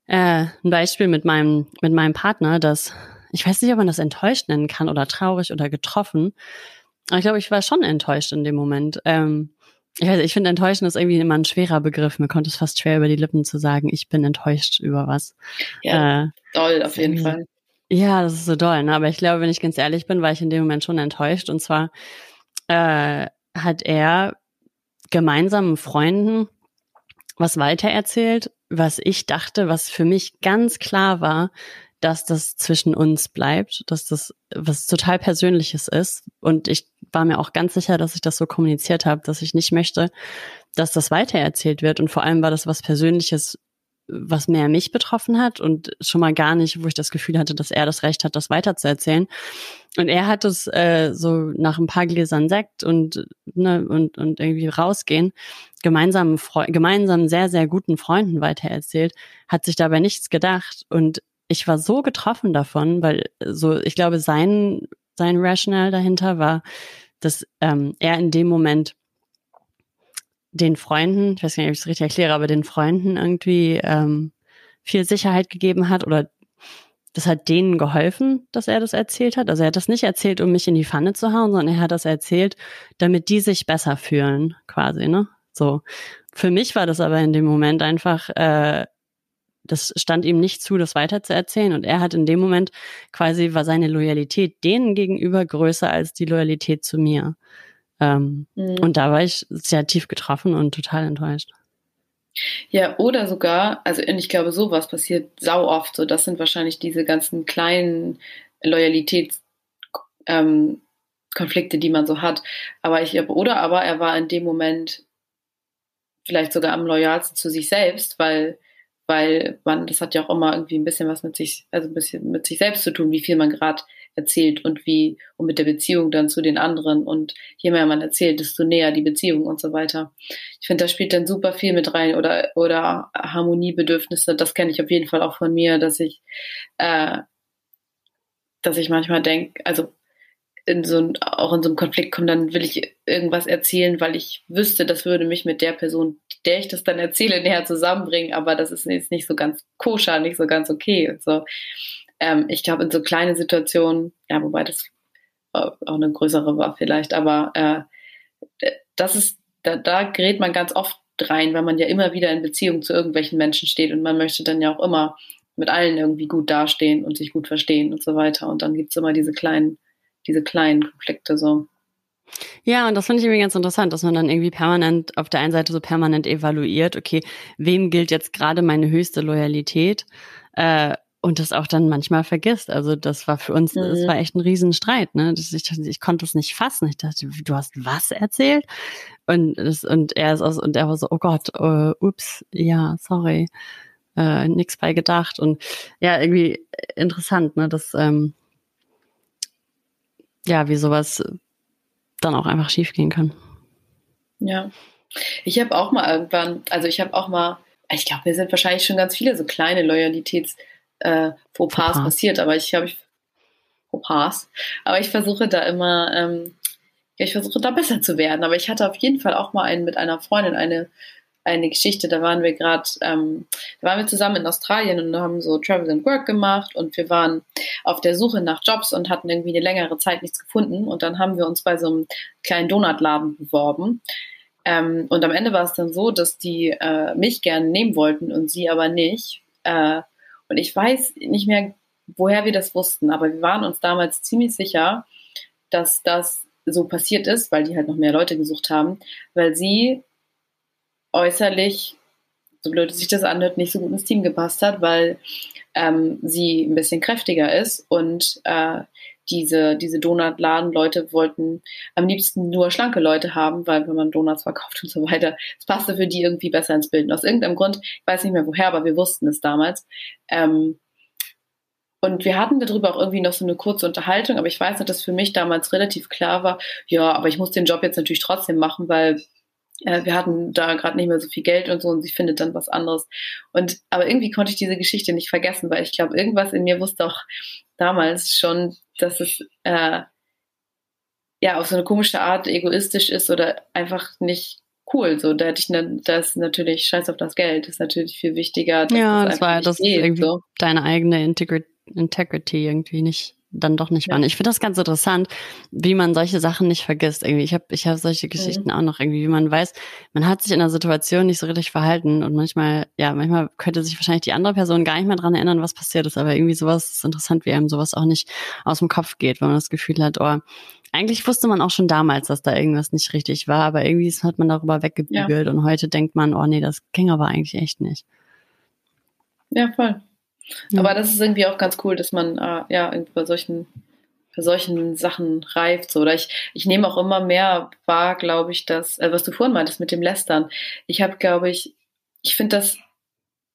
äh, ein Beispiel mit meinem, mit meinem Partner, dass ich weiß nicht, ob man das enttäuscht nennen kann oder traurig oder getroffen. Aber ich glaube, ich war schon enttäuscht in dem Moment. Ähm, ich, weiß, ich finde, enttäuschen ist irgendwie immer ein schwerer Begriff. Mir konnte es fast schwer über die Lippen zu sagen, ich bin enttäuscht über was. Ja, äh, doll, auf jeden Fall. Ja, das ist so doll, ne? Aber ich glaube, wenn ich ganz ehrlich bin, war ich in dem Moment schon enttäuscht. Und zwar äh, hat er gemeinsamen Freunden was weitererzählt, was ich dachte, was für mich ganz klar war, dass das zwischen uns bleibt, dass das was total Persönliches ist. Und ich war mir auch ganz sicher, dass ich das so kommuniziert habe, dass ich nicht möchte, dass das weitererzählt wird. Und vor allem war das was Persönliches, was mehr mich betroffen hat und schon mal gar nicht, wo ich das Gefühl hatte, dass er das Recht hat, das weiterzuerzählen. Und er hat es äh, so nach ein paar Gläsern Sekt und ne, und und irgendwie rausgehen gemeinsamen Fre gemeinsamen sehr sehr guten Freunden weitererzählt, hat sich dabei nichts gedacht und ich war so getroffen davon, weil so, ich glaube, sein, sein Rationale dahinter war, dass ähm, er in dem Moment den Freunden, ich weiß gar nicht, ob ich es richtig erkläre, aber den Freunden irgendwie ähm, viel Sicherheit gegeben hat oder das hat denen geholfen, dass er das erzählt hat. Also er hat das nicht erzählt, um mich in die Pfanne zu hauen, sondern er hat das erzählt, damit die sich besser fühlen, quasi, ne? So. Für mich war das aber in dem Moment einfach äh, das stand ihm nicht zu, das weiterzuerzählen. Und er hat in dem Moment quasi war seine Loyalität denen gegenüber größer als die Loyalität zu mir. Ähm, mhm. Und da war ich sehr tief getroffen und total enttäuscht. Ja, oder sogar, also ich glaube, sowas passiert sau oft. So, das sind wahrscheinlich diese ganzen kleinen Loyalitätskonflikte, ähm, die man so hat. Aber ich glaube, oder aber er war in dem Moment vielleicht sogar am loyalsten zu sich selbst, weil weil man, das hat ja auch immer irgendwie ein bisschen was mit sich, also ein bisschen mit sich selbst zu tun, wie viel man gerade erzählt und wie, und mit der Beziehung dann zu den anderen und je mehr man erzählt, desto näher die Beziehung und so weiter. Ich finde, da spielt dann super viel mit rein oder, oder Harmoniebedürfnisse, das kenne ich auf jeden Fall auch von mir, dass ich, äh, dass ich manchmal denke, also in so auch in so einem Konflikt komme, dann will ich irgendwas erzählen, weil ich wüsste, das würde mich mit der Person, der ich das dann erzähle, näher zusammenbringen, aber das ist jetzt nicht so ganz koscher, nicht so ganz okay und so. Ähm, ich glaube, in so kleine Situationen, ja, wobei das auch eine größere war vielleicht, aber äh, das ist, da, da gerät man ganz oft rein, weil man ja immer wieder in Beziehung zu irgendwelchen Menschen steht und man möchte dann ja auch immer mit allen irgendwie gut dastehen und sich gut verstehen und so weiter. Und dann gibt es immer diese kleinen diese kleinen Konflikte so. Ja, und das finde ich irgendwie ganz interessant, dass man dann irgendwie permanent auf der einen Seite so permanent evaluiert, okay, wem gilt jetzt gerade meine höchste Loyalität? Äh, und das auch dann manchmal vergisst. Also das war für uns, mhm. das war echt ein Riesenstreit. Ne? Das, ich, ich konnte es nicht fassen. Ich dachte, du hast was erzählt? Und das, und er ist aus, und er war so, oh Gott, uh, ups, ja, sorry, äh, nix bei gedacht. Und ja, irgendwie interessant, ne? Das ähm, ja, wie sowas dann auch einfach schiefgehen kann. Ja. Ich habe auch mal irgendwann, also ich habe auch mal, ich glaube, mir sind wahrscheinlich schon ganz viele so kleine Loyalitäts äh, Fauxpas passiert, aber ich habe ich Fauxpas, aber ich versuche da immer, ähm, ja, ich versuche da besser zu werden. Aber ich hatte auf jeden Fall auch mal einen mit einer Freundin eine eine Geschichte, da waren wir gerade, ähm, da waren wir zusammen in Australien und haben so Travel and Work gemacht und wir waren auf der Suche nach Jobs und hatten irgendwie eine längere Zeit nichts gefunden und dann haben wir uns bei so einem kleinen Donutladen beworben. Ähm, und am Ende war es dann so, dass die äh, mich gerne nehmen wollten und sie aber nicht. Äh, und ich weiß nicht mehr, woher wir das wussten, aber wir waren uns damals ziemlich sicher, dass das so passiert ist, weil die halt noch mehr Leute gesucht haben, weil sie äußerlich so blöd sich das anhört, nicht so gut ins Team gepasst hat, weil ähm, sie ein bisschen kräftiger ist und äh, diese, diese Donutladen-Leute wollten am liebsten nur schlanke Leute haben, weil wenn man Donuts verkauft und so weiter, es passte für die irgendwie besser ins Bild. Und aus irgendeinem Grund, ich weiß nicht mehr woher, aber wir wussten es damals. Ähm, und wir hatten darüber auch irgendwie noch so eine kurze Unterhaltung, aber ich weiß noch, dass für mich damals relativ klar war, ja, aber ich muss den Job jetzt natürlich trotzdem machen, weil wir hatten da gerade nicht mehr so viel Geld und so und sie findet dann was anderes. Und aber irgendwie konnte ich diese Geschichte nicht vergessen, weil ich glaube, irgendwas in mir wusste auch damals schon, dass es äh, ja auf so eine komische Art egoistisch ist oder einfach nicht cool. So, da hätte ich dann, das natürlich scheiß auf das Geld, das ist natürlich viel wichtiger. ja, das, war das irgendwie so. deine eigene Integri Integrity irgendwie nicht dann doch nicht waren. Ja. Ich finde das ganz interessant, wie man solche Sachen nicht vergisst. Irgendwie, ich habe ich hab solche Geschichten mhm. auch noch irgendwie, wie man weiß, man hat sich in der Situation nicht so richtig verhalten und manchmal, ja, manchmal könnte sich wahrscheinlich die andere Person gar nicht mehr dran erinnern, was passiert ist. Aber irgendwie sowas ist interessant, wie einem sowas auch nicht aus dem Kopf geht, wenn man das Gefühl hat, oh, eigentlich wusste man auch schon damals, dass da irgendwas nicht richtig war, aber irgendwie hat man darüber weggebügelt ja. und heute denkt man, oh nee, das ging aber eigentlich echt nicht. Ja, voll. Ja. Aber das ist irgendwie auch ganz cool, dass man äh, ja bei solchen, bei solchen Sachen reift. So. Oder ich, ich nehme auch immer mehr wahr, glaube ich, dass, äh, was du vorhin meintest mit dem Lästern. Ich habe, glaube ich, ich finde das,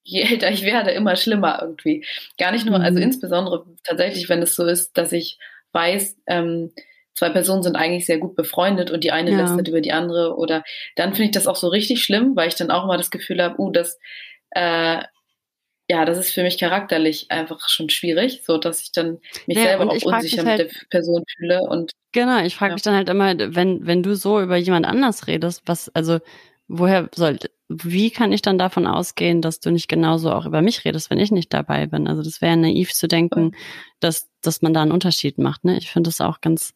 je älter ich werde, immer schlimmer irgendwie. Gar nicht nur, also mhm. also insbesondere tatsächlich, wenn es so ist, dass ich weiß, ähm, zwei Personen sind eigentlich sehr gut befreundet und die eine ja. lästert über die andere oder dann finde ich das auch so richtig schlimm, weil ich dann auch immer das Gefühl habe, uh, das äh, ja, das ist für mich charakterlich einfach schon schwierig, so dass ich dann mich ja, selber auch unsicher halt, mit der Person fühle und genau, ich frage ja. mich dann halt immer, wenn wenn du so über jemand anders redest, was also woher soll wie kann ich dann davon ausgehen, dass du nicht genauso auch über mich redest, wenn ich nicht dabei bin? Also das wäre naiv zu denken, dass dass man da einen Unterschied macht, ne? Ich finde das auch ganz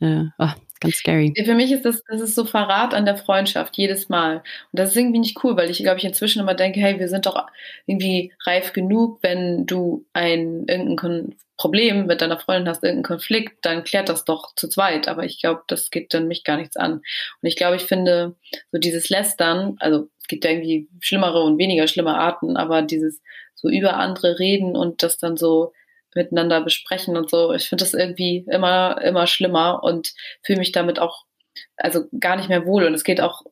äh, oh, ganz scary. Für mich ist das, das ist so Verrat an der Freundschaft jedes Mal. Und das ist irgendwie nicht cool, weil ich, glaube ich, inzwischen immer denke, hey, wir sind doch irgendwie reif genug, wenn du ein irgendein Problem mit deiner Freundin hast, irgendeinen Konflikt, dann klärt das doch zu zweit. Aber ich glaube, das geht dann mich gar nichts an. Und ich glaube, ich finde so dieses Lästern, also es gibt ja irgendwie schlimmere und weniger schlimme Arten, aber dieses so über andere reden und das dann so miteinander besprechen und so. Ich finde das irgendwie immer, immer schlimmer und fühle mich damit auch also gar nicht mehr wohl. Und es geht auch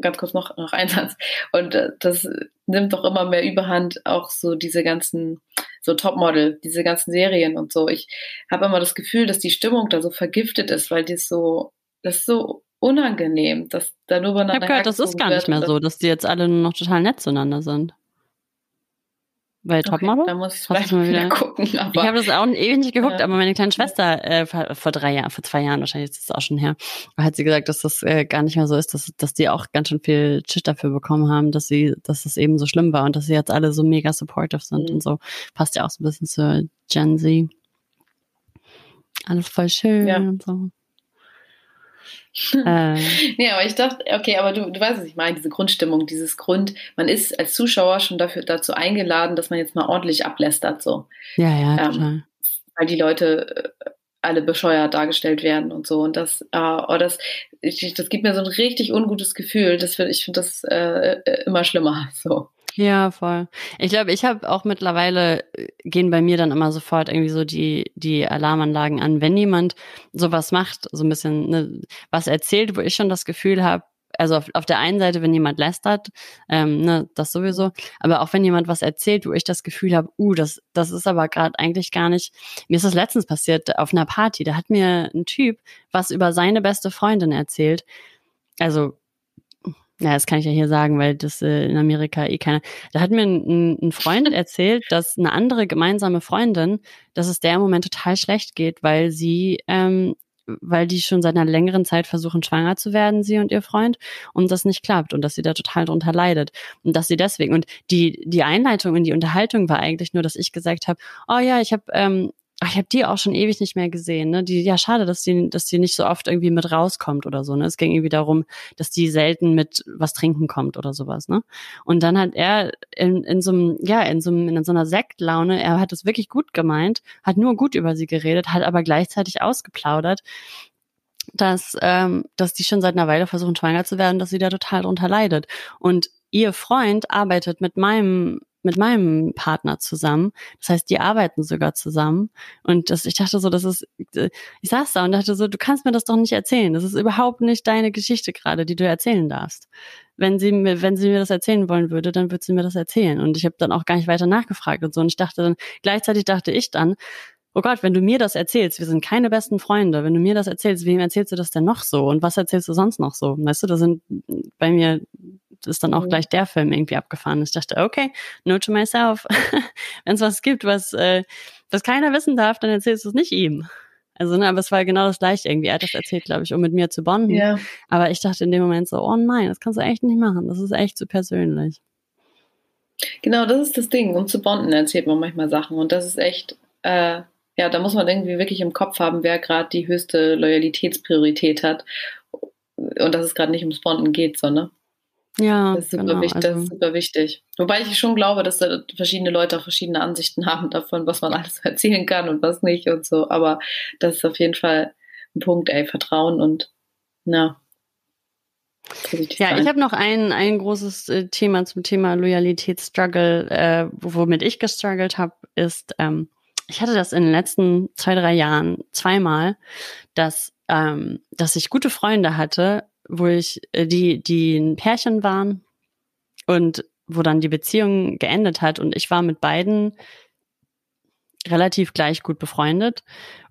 ganz kurz noch, noch ein Satz. Und äh, das nimmt doch immer mehr Überhand, auch so diese ganzen, so Topmodel, diese ganzen Serien und so. Ich habe immer das Gefühl, dass die Stimmung da so vergiftet ist, weil die so, das ist so unangenehm, dass da nur Ich habe gehört, das ist gar nicht mehr so, dass die jetzt alle nur noch total nett zueinander sind. Bei Topmodel? Okay, da muss ich vielleicht mal wieder gucken. ich habe das auch ewig nicht geguckt, ja. aber meine kleine Schwester äh, vor drei Jahren, vor zwei Jahren wahrscheinlich, ist das auch schon her, hat sie gesagt, dass das äh, gar nicht mehr so ist, dass, dass die auch ganz schön viel Shit dafür bekommen haben, dass sie, dass das eben so schlimm war und dass sie jetzt alle so mega supportive sind mhm. und so. Passt ja auch so ein bisschen zur Gen Z. Alles voll schön ja. und so äh. Nee, aber ich dachte, okay, aber du, du weißt, was ich meine, diese Grundstimmung, dieses Grund, man ist als Zuschauer schon dafür, dazu eingeladen, dass man jetzt mal ordentlich ablästert, so. Ja, ja, ähm, total. Weil die Leute äh, alle bescheuert dargestellt werden und so. Und das, äh, oh, das, ich, das gibt mir so ein richtig ungutes Gefühl. Das, ich finde das äh, äh, immer schlimmer, so. Ja, voll. Ich glaube, ich habe auch mittlerweile äh, gehen bei mir dann immer sofort irgendwie so die die Alarmanlagen an, wenn jemand sowas macht, so ein bisschen ne, was erzählt, wo ich schon das Gefühl habe, also auf, auf der einen Seite, wenn jemand lästert, ähm, ne, das sowieso, aber auch wenn jemand was erzählt, wo ich das Gefühl habe, uh, das, das ist aber gerade eigentlich gar nicht. Mir ist das letztens passiert auf einer Party. Da hat mir ein Typ was über seine beste Freundin erzählt. Also ja, das kann ich ja hier sagen, weil das äh, in Amerika eh keiner. Da hat mir ein, ein Freund erzählt, dass eine andere gemeinsame Freundin, dass es der im Moment total schlecht geht, weil sie, ähm, weil die schon seit einer längeren Zeit versuchen, schwanger zu werden, sie und ihr Freund, und das nicht klappt und dass sie da total drunter leidet. Und dass sie deswegen, und die, die Einleitung in die Unterhaltung war eigentlich nur, dass ich gesagt habe, oh ja, ich habe ähm, Ach, ich habe die auch schon ewig nicht mehr gesehen. Ne? Die, ja, schade, dass die, dass die nicht so oft irgendwie mit rauskommt oder so. Ne? Es ging irgendwie darum, dass die selten mit was trinken kommt oder sowas. Ne? Und dann hat er in, in so einem, ja, in so, einem, in so einer Sektlaune, er hat es wirklich gut gemeint, hat nur gut über sie geredet, hat aber gleichzeitig ausgeplaudert, dass, ähm, dass die schon seit einer Weile versuchen, schwanger zu werden, dass sie da total drunter leidet. Und ihr Freund arbeitet mit meinem mit meinem Partner zusammen. Das heißt, die arbeiten sogar zusammen. Und das, ich dachte so, das ist, ich saß da und dachte so, du kannst mir das doch nicht erzählen. Das ist überhaupt nicht deine Geschichte gerade, die du erzählen darfst. Wenn sie mir, wenn sie mir das erzählen wollen würde, dann würde sie mir das erzählen. Und ich habe dann auch gar nicht weiter nachgefragt und so. Und ich dachte dann, gleichzeitig dachte ich dann, oh Gott, wenn du mir das erzählst, wir sind keine besten Freunde, wenn du mir das erzählst, wem erzählst du das denn noch so und was erzählst du sonst noch so? Weißt du, da sind bei mir ist dann auch mhm. gleich der Film irgendwie abgefahren. Ich dachte, okay, no to myself. wenn es was gibt, was, äh, was keiner wissen darf, dann erzählst du es nicht ihm. Also, ne, aber es war genau das gleiche irgendwie. Er hat das erzählt, glaube ich, um mit mir zu bonden. Ja. Aber ich dachte in dem Moment so, oh nein, das kannst du echt nicht machen. Das ist echt zu persönlich. Genau, das ist das Ding. Um zu bonden erzählt man manchmal Sachen. Und das ist echt, äh, ja, da muss man irgendwie wirklich im Kopf haben, wer gerade die höchste Loyalitätspriorität hat und dass es gerade nicht ums Bonden geht, sondern ja, das ist, super genau, wichtig, also. das ist super wichtig. Wobei ich schon glaube, dass da verschiedene Leute auch verschiedene Ansichten haben davon, was man alles erzählen kann und was nicht und so. Aber das ist auf jeden Fall ein Punkt, ey, Vertrauen und na. Ja, sein. ich habe noch ein, ein großes äh, Thema zum Thema Loyalitätsstruggle, äh, womit ich gestruggelt habe, ist, ähm, ich hatte das in den letzten zwei, drei Jahren zweimal, dass, ähm, dass ich gute Freunde hatte, wo ich, äh, die, die ein Pärchen waren und wo dann die Beziehung geendet hat. Und ich war mit beiden relativ gleich gut befreundet.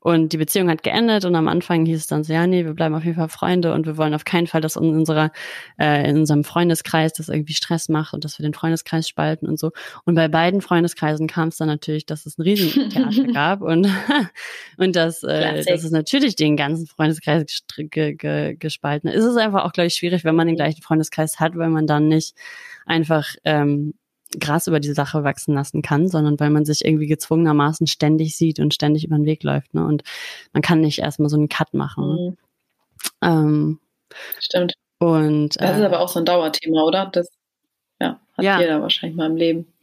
Und die Beziehung hat geendet und am Anfang hieß es dann so, ja, nee, wir bleiben auf jeden Fall Freunde und wir wollen auf keinen Fall, dass in unserer, äh, in unserem Freundeskreis das irgendwie Stress macht und dass wir den Freundeskreis spalten und so. Und bei beiden Freundeskreisen kam es dann natürlich, dass es ein Riesentheater gab und, und dass, äh, dass es natürlich den ganzen Freundeskreis ge ge gespalten ist. Es ist einfach auch, glaube ich, schwierig, wenn man den gleichen Freundeskreis hat, weil man dann nicht einfach ähm, Gras über die Sache wachsen lassen kann, sondern weil man sich irgendwie gezwungenermaßen ständig sieht und ständig über den Weg läuft. Ne? Und man kann nicht erstmal so einen Cut machen. Mhm. Ähm, Stimmt. Und, das äh, ist aber auch so ein Dauerthema, oder? Das ja, hat ja. jeder wahrscheinlich mal im Leben.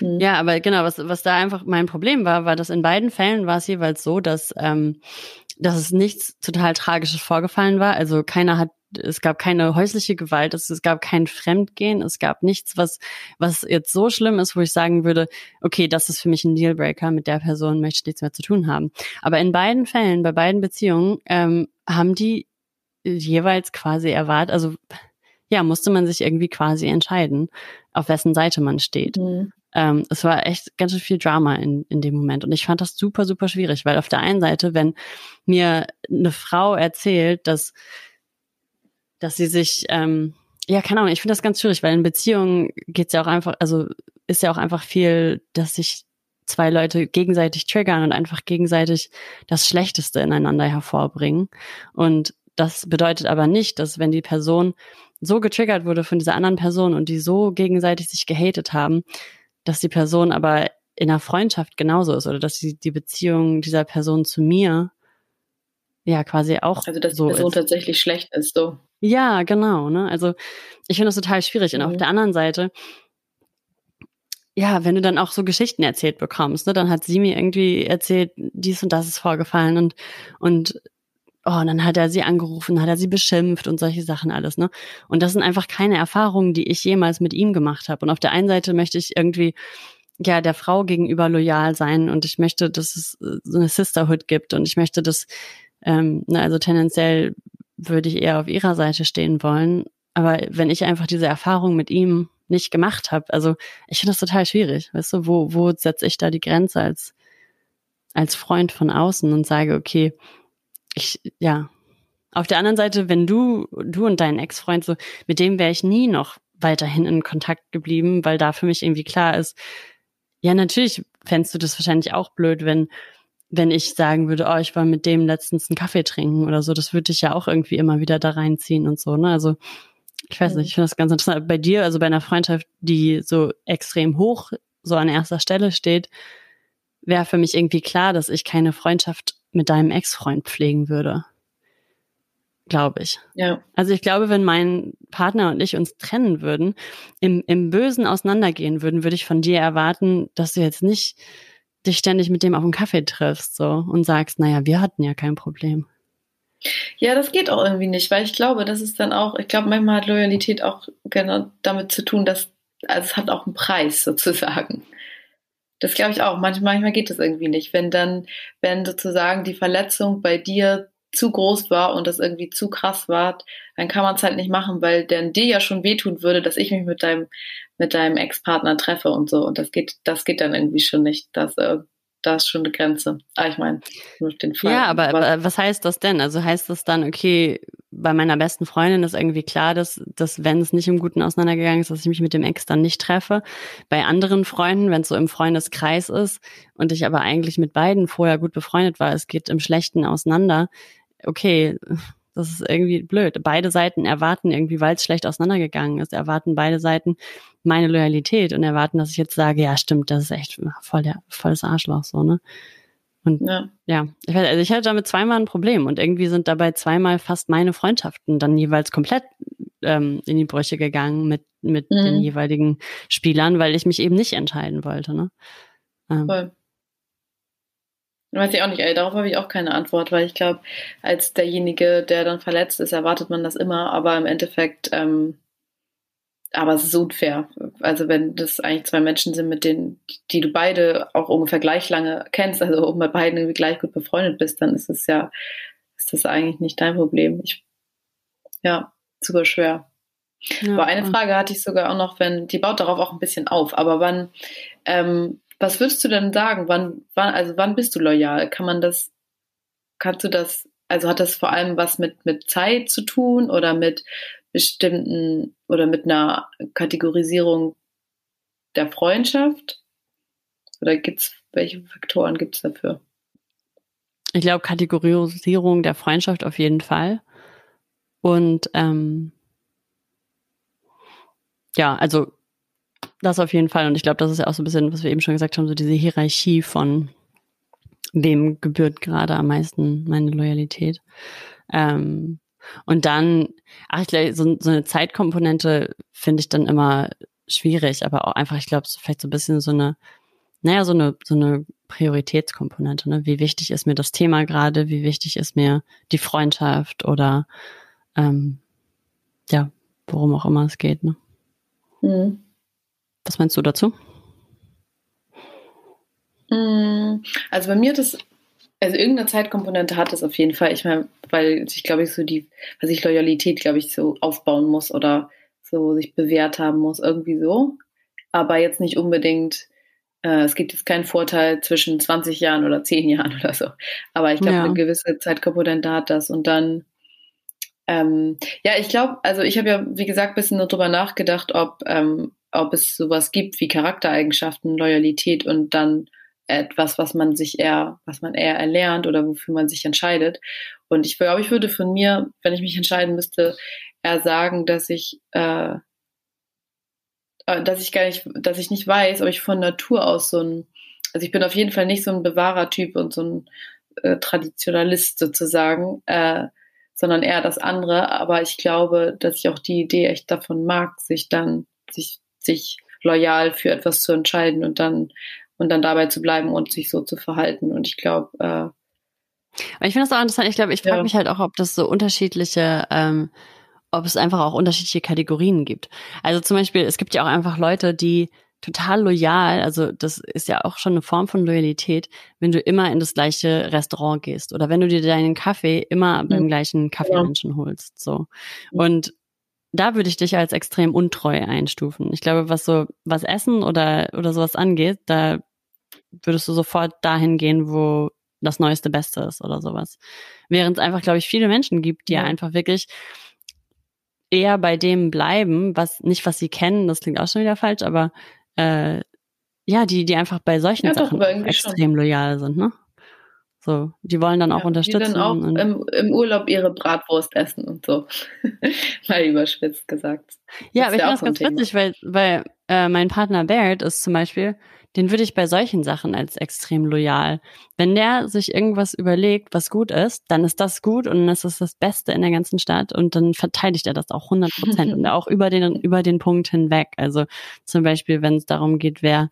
Mhm. Ja, aber genau, was, was da einfach mein Problem war, war, dass in beiden Fällen war es jeweils so, dass, ähm, dass es nichts total Tragisches vorgefallen war. Also keiner hat es gab keine häusliche Gewalt, es, es gab kein Fremdgehen, es gab nichts, was, was jetzt so schlimm ist, wo ich sagen würde, okay, das ist für mich ein Dealbreaker, mit der Person möchte ich nichts mehr zu tun haben. Aber in beiden Fällen, bei beiden Beziehungen, ähm, haben die jeweils quasi erwartet, also ja, musste man sich irgendwie quasi entscheiden, auf wessen Seite man steht. Mhm. Ähm, es war echt ganz schön viel Drama in, in dem Moment. Und ich fand das super, super schwierig, weil auf der einen Seite, wenn mir eine Frau erzählt, dass dass sie sich, ähm, ja, keine Ahnung, ich finde das ganz schwierig, weil in Beziehungen geht's ja auch einfach, also ist ja auch einfach viel, dass sich zwei Leute gegenseitig triggern und einfach gegenseitig das Schlechteste ineinander hervorbringen. Und das bedeutet aber nicht, dass wenn die Person so getriggert wurde von dieser anderen Person und die so gegenseitig sich gehatet haben, dass die Person aber in einer Freundschaft genauso ist oder dass die, die Beziehung dieser Person zu mir ja quasi auch also dass so die Person ist. tatsächlich schlecht ist so ja, genau. Ne? Also ich finde das total schwierig. Mhm. Und auf mhm. der anderen Seite, ja, wenn du dann auch so Geschichten erzählt bekommst, ne, dann hat sie mir irgendwie erzählt, dies und das ist vorgefallen und und oh, und dann hat er sie angerufen, hat er sie beschimpft und solche Sachen alles, ne? Und das sind einfach keine Erfahrungen, die ich jemals mit ihm gemacht habe. Und auf der einen Seite möchte ich irgendwie ja der Frau gegenüber loyal sein und ich möchte, dass es äh, so eine Sisterhood gibt und ich möchte, dass ähm, ne, also tendenziell würde ich eher auf ihrer Seite stehen wollen. Aber wenn ich einfach diese Erfahrung mit ihm nicht gemacht habe, also ich finde das total schwierig. Weißt du, wo, wo setze ich da die Grenze als, als Freund von außen und sage, okay, ich, ja. Auf der anderen Seite, wenn du, du und dein Ex-Freund so, mit dem wäre ich nie noch weiterhin in Kontakt geblieben, weil da für mich irgendwie klar ist, ja, natürlich fändest du das wahrscheinlich auch blöd, wenn, wenn ich sagen würde, oh, ich war mit dem letztens einen Kaffee trinken oder so, das würde ich ja auch irgendwie immer wieder da reinziehen und so, ne? Also ich weiß nicht, ich finde das ganz interessant. Bei dir, also bei einer Freundschaft, die so extrem hoch so an erster Stelle steht, wäre für mich irgendwie klar, dass ich keine Freundschaft mit deinem Ex-Freund pflegen würde. Glaube ich. Ja. Also ich glaube, wenn mein Partner und ich uns trennen würden, im, im Bösen auseinandergehen würden, würde ich von dir erwarten, dass du jetzt nicht dich ständig mit dem auf einen Kaffee triffst so und sagst, naja, wir hatten ja kein Problem. Ja, das geht auch irgendwie nicht, weil ich glaube, das ist dann auch, ich glaube, manchmal hat Loyalität auch genau damit zu tun, dass, also es hat auch einen Preis sozusagen. Das glaube ich auch. Manchmal, manchmal geht das irgendwie nicht. Wenn dann, wenn sozusagen die Verletzung bei dir zu groß war und das irgendwie zu krass war, dann kann man es halt nicht machen, weil dann dir ja schon wehtun würde, dass ich mich mit deinem, mit deinem Ex-Partner treffe und so. Und das geht, das geht dann irgendwie schon nicht. Das, äh, da ist schon eine Grenze. Ah, ich meine, den Fall. Ja, aber, aber was heißt das denn? Also heißt das dann, okay, bei meiner besten Freundin ist irgendwie klar, dass, dass wenn es nicht im Guten auseinandergegangen ist, dass ich mich mit dem Ex dann nicht treffe. Bei anderen Freunden, wenn es so im Freundeskreis ist und ich aber eigentlich mit beiden vorher gut befreundet war, es geht im Schlechten auseinander, okay, das ist irgendwie blöd. Beide Seiten erwarten irgendwie, weil es schlecht auseinandergegangen ist, erwarten beide Seiten meine Loyalität und erwarten, dass ich jetzt sage, ja, stimmt, das ist echt voll der, volles Arschloch, so, ne? Und ja, ja ich, also ich hatte damit zweimal ein Problem und irgendwie sind dabei zweimal fast meine Freundschaften dann jeweils komplett ähm, in die Brüche gegangen mit, mit mhm. den jeweiligen Spielern, weil ich mich eben nicht entscheiden wollte, ne? Ähm, voll. Weiß ich auch nicht, ey, darauf habe ich auch keine Antwort, weil ich glaube, als derjenige, der dann verletzt ist, erwartet man das immer, aber im Endeffekt, ähm, aber es ist unfair. Also wenn das eigentlich zwei Menschen sind, mit denen, die du beide auch ungefähr gleich lange kennst, also auch mit beiden irgendwie gleich gut befreundet bist, dann ist es ja, ist das eigentlich nicht dein Problem. Ich, ja, super schwer. Ja, aber eine Frage hatte ich sogar auch noch, wenn, die baut darauf auch ein bisschen auf, aber wann, ähm, was würdest du denn sagen? Wann, wann, also wann bist du loyal? Kann man das, kannst du das, also hat das vor allem was mit, mit Zeit zu tun oder mit bestimmten oder mit einer Kategorisierung der Freundschaft? Oder gibt's, welche Faktoren gibt es dafür? Ich glaube, Kategorisierung der Freundschaft auf jeden Fall. Und ähm, ja, also das auf jeden Fall. Und ich glaube, das ist ja auch so ein bisschen, was wir eben schon gesagt haben, so diese Hierarchie von wem gebührt gerade am meisten meine Loyalität. Ähm, und dann, ach, ich glaube, so, so eine Zeitkomponente finde ich dann immer schwierig, aber auch einfach, ich glaube, so vielleicht so ein bisschen so eine, naja, so eine, so eine Prioritätskomponente, ne? Wie wichtig ist mir das Thema gerade, wie wichtig ist mir die Freundschaft oder ähm, ja, worum auch immer es geht, ne? Mhm. Was meinst du dazu? Mm, also bei mir das, also irgendeine Zeitkomponente hat es auf jeden Fall. Ich meine, weil ich glaube ich so die, weil ich Loyalität, glaube ich, so aufbauen muss oder so sich bewährt haben muss, irgendwie so. Aber jetzt nicht unbedingt, äh, es gibt jetzt keinen Vorteil zwischen 20 Jahren oder 10 Jahren oder so. Aber ich glaube, ja. eine gewisse Zeitkomponente hat das. Und dann, ähm, ja, ich glaube, also ich habe ja, wie gesagt, ein bisschen darüber nachgedacht, ob, ähm, ob es sowas gibt wie Charaktereigenschaften, Loyalität und dann etwas, was man sich eher, was man eher erlernt oder wofür man sich entscheidet. Und ich glaube, ich würde von mir, wenn ich mich entscheiden müsste, eher sagen, dass ich, äh, äh, dass ich gar nicht, dass ich nicht weiß, ob ich von Natur aus so ein, also ich bin auf jeden Fall nicht so ein Bewahrertyp und so ein äh, Traditionalist sozusagen, äh, sondern eher das andere. Aber ich glaube, dass ich auch die Idee echt davon mag, sich dann, sich sich loyal für etwas zu entscheiden und dann und dann dabei zu bleiben und sich so zu verhalten. Und ich glaube, äh, ich finde das auch interessant. Ich glaube, ich frage ja. mich halt auch, ob das so unterschiedliche, ähm, ob es einfach auch unterschiedliche Kategorien gibt. Also zum Beispiel, es gibt ja auch einfach Leute, die total loyal, also das ist ja auch schon eine Form von Loyalität, wenn du immer in das gleiche Restaurant gehst oder wenn du dir deinen Kaffee immer beim mhm. gleichen Kaffeemenschen ja. holst, so. Und da würde ich dich als extrem untreu einstufen. Ich glaube, was so, was Essen oder, oder sowas angeht, da würdest du sofort dahin gehen, wo das neueste Beste ist oder sowas. Während es einfach, glaube ich, viele Menschen gibt, die ja. einfach wirklich eher bei dem bleiben, was nicht was sie kennen, das klingt auch schon wieder falsch, aber äh, ja, die, die einfach bei solchen ja, Sachen extrem schon. loyal sind, ne? So, die wollen dann auch ja, unterstützen. Die dann auch im, im, Urlaub ihre Bratwurst essen und so. Mal überspitzt gesagt. Ja, aber ich finde das ganz Thema. witzig, weil, weil äh, mein Partner Barrett ist zum Beispiel, den würde ich bei solchen Sachen als extrem loyal. Wenn der sich irgendwas überlegt, was gut ist, dann ist das gut und das ist das Beste in der ganzen Stadt und dann verteidigt er das auch 100 Prozent und auch über den, über den Punkt hinweg. Also zum Beispiel, wenn es darum geht, wer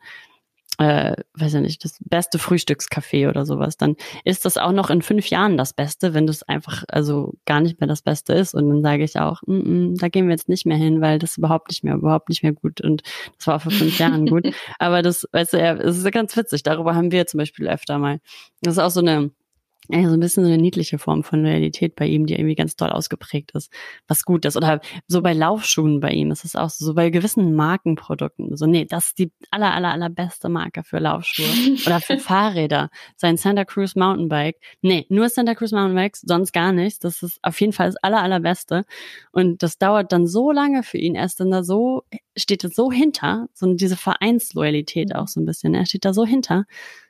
äh, weiß ich nicht, das beste Frühstückscafé oder sowas, dann ist das auch noch in fünf Jahren das Beste, wenn das einfach also gar nicht mehr das Beste ist. Und dann sage ich auch, mm -mm, da gehen wir jetzt nicht mehr hin, weil das überhaupt nicht mehr, überhaupt nicht mehr gut. Und das war vor fünf Jahren gut. Aber das, weißt du, es ist ganz witzig. Darüber haben wir zum Beispiel öfter mal. Das ist auch so eine ja, so ein bisschen so eine niedliche Form von Loyalität bei ihm, die irgendwie ganz toll ausgeprägt ist, was gut ist. Oder so bei Laufschuhen bei ihm ist es auch so, so bei gewissen Markenprodukten. So, nee, das ist die aller, aller, allerbeste Marke für Laufschuhe. Oder für Fahrräder. Sein Santa Cruz Mountainbike. Nee, nur Santa Cruz Mountainbikes, sonst gar nichts. Das ist auf jeden Fall das aller, allerbeste. Und das dauert dann so lange für ihn. Er ist dann da so, steht da so hinter, so diese Vereinsloyalität auch so ein bisschen. Er steht da so hinter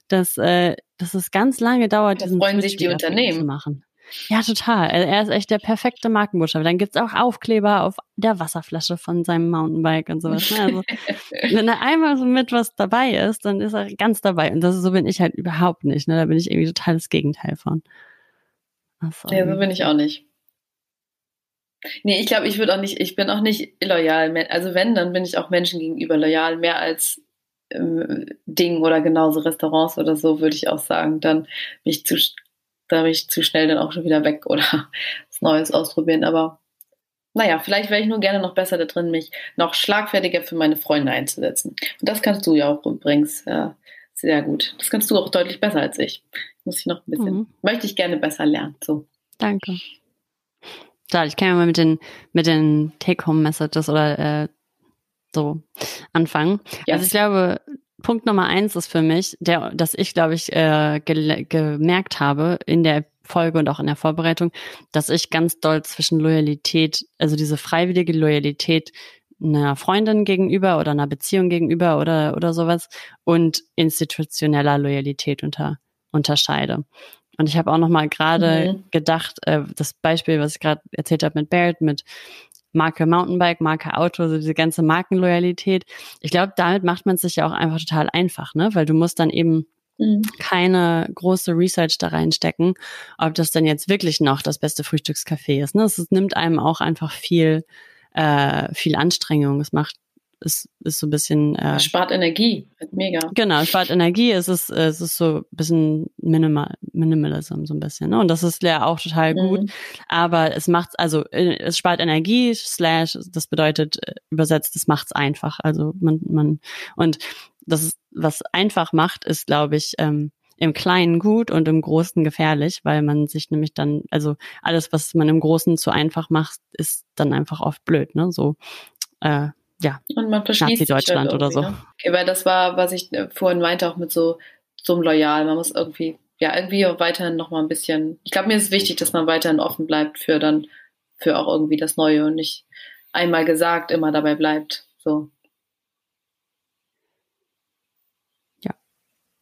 dass, äh, dass es ganz lange dauert, da diesen freuen sich die Unternehmen zu machen. Ja, total. Er ist echt der perfekte Markenbotschafter. Dann gibt's auch Aufkleber auf der Wasserflasche von seinem Mountainbike und sowas. Ne? Also, wenn er einmal so mit was dabei ist, dann ist er ganz dabei. Und das so bin ich halt überhaupt nicht. Ne? Da bin ich irgendwie total das Gegenteil von. Also, ja, so bin ich auch nicht. Nee, ich glaube, ich würde auch nicht, ich bin auch nicht loyal. Also wenn, dann bin ich auch Menschen gegenüber loyal, mehr als Dingen oder genauso Restaurants oder so, würde ich auch sagen. Dann bin ich zu, da bin ich zu schnell dann auch schon wieder weg oder was Neues ausprobieren. Aber naja, vielleicht wäre ich nur gerne noch besser da drin, mich noch schlagfertiger für meine Freunde einzusetzen. Und das kannst du ja auch übrigens äh, sehr gut. Das kannst du auch deutlich besser als ich. Muss ich noch ein bisschen, mhm. möchte ich gerne besser lernen. So. Danke. Ich kann ja mal mit den, mit den Take-Home-Messages oder äh, so anfangen. Ja. Also ich glaube, Punkt Nummer eins ist für mich, der, dass ich, glaube ich, äh, ge gemerkt habe in der Folge und auch in der Vorbereitung, dass ich ganz doll zwischen Loyalität, also diese freiwillige Loyalität einer Freundin gegenüber oder einer Beziehung gegenüber oder, oder sowas und institutioneller Loyalität unter, unterscheide. Und ich habe auch noch mal gerade mhm. gedacht, äh, das Beispiel, was ich gerade erzählt habe mit Barrett, mit Marke Mountainbike, Marke Auto, also diese ganze Markenloyalität. Ich glaube, damit macht man es sich ja auch einfach total einfach, ne? Weil du musst dann eben mhm. keine große Research da reinstecken, ob das dann jetzt wirklich noch das beste Frühstückscafé ist. Ne? Es nimmt einem auch einfach viel, äh, viel Anstrengung. Es macht ist, ist so ein bisschen. Äh, spart Energie, mega. Genau, spart Energie. Es ist, es ist so ein bisschen Minimal, Minimalism, so ein bisschen. Ne? Und das ist ja auch total gut. Mhm. Aber es macht, also äh, es spart Energie, slash, das bedeutet äh, übersetzt, es macht's einfach. Also man, man, und das ist, was einfach macht, ist, glaube ich, ähm, im Kleinen gut und im Großen gefährlich, weil man sich nämlich dann, also alles, was man im Großen zu einfach macht, ist dann einfach oft blöd, ne? So, äh, ja, und man verschließt Nazi-Deutschland oder so. Ne? Okay, weil das war, was ich äh, vorhin meinte, auch mit so, so einem Loyal. Man muss irgendwie, ja, irgendwie weiterhin noch mal ein bisschen, ich glaube, mir ist wichtig, dass man weiterhin offen bleibt für dann, für auch irgendwie das Neue und nicht einmal gesagt, immer dabei bleibt. So. Ja,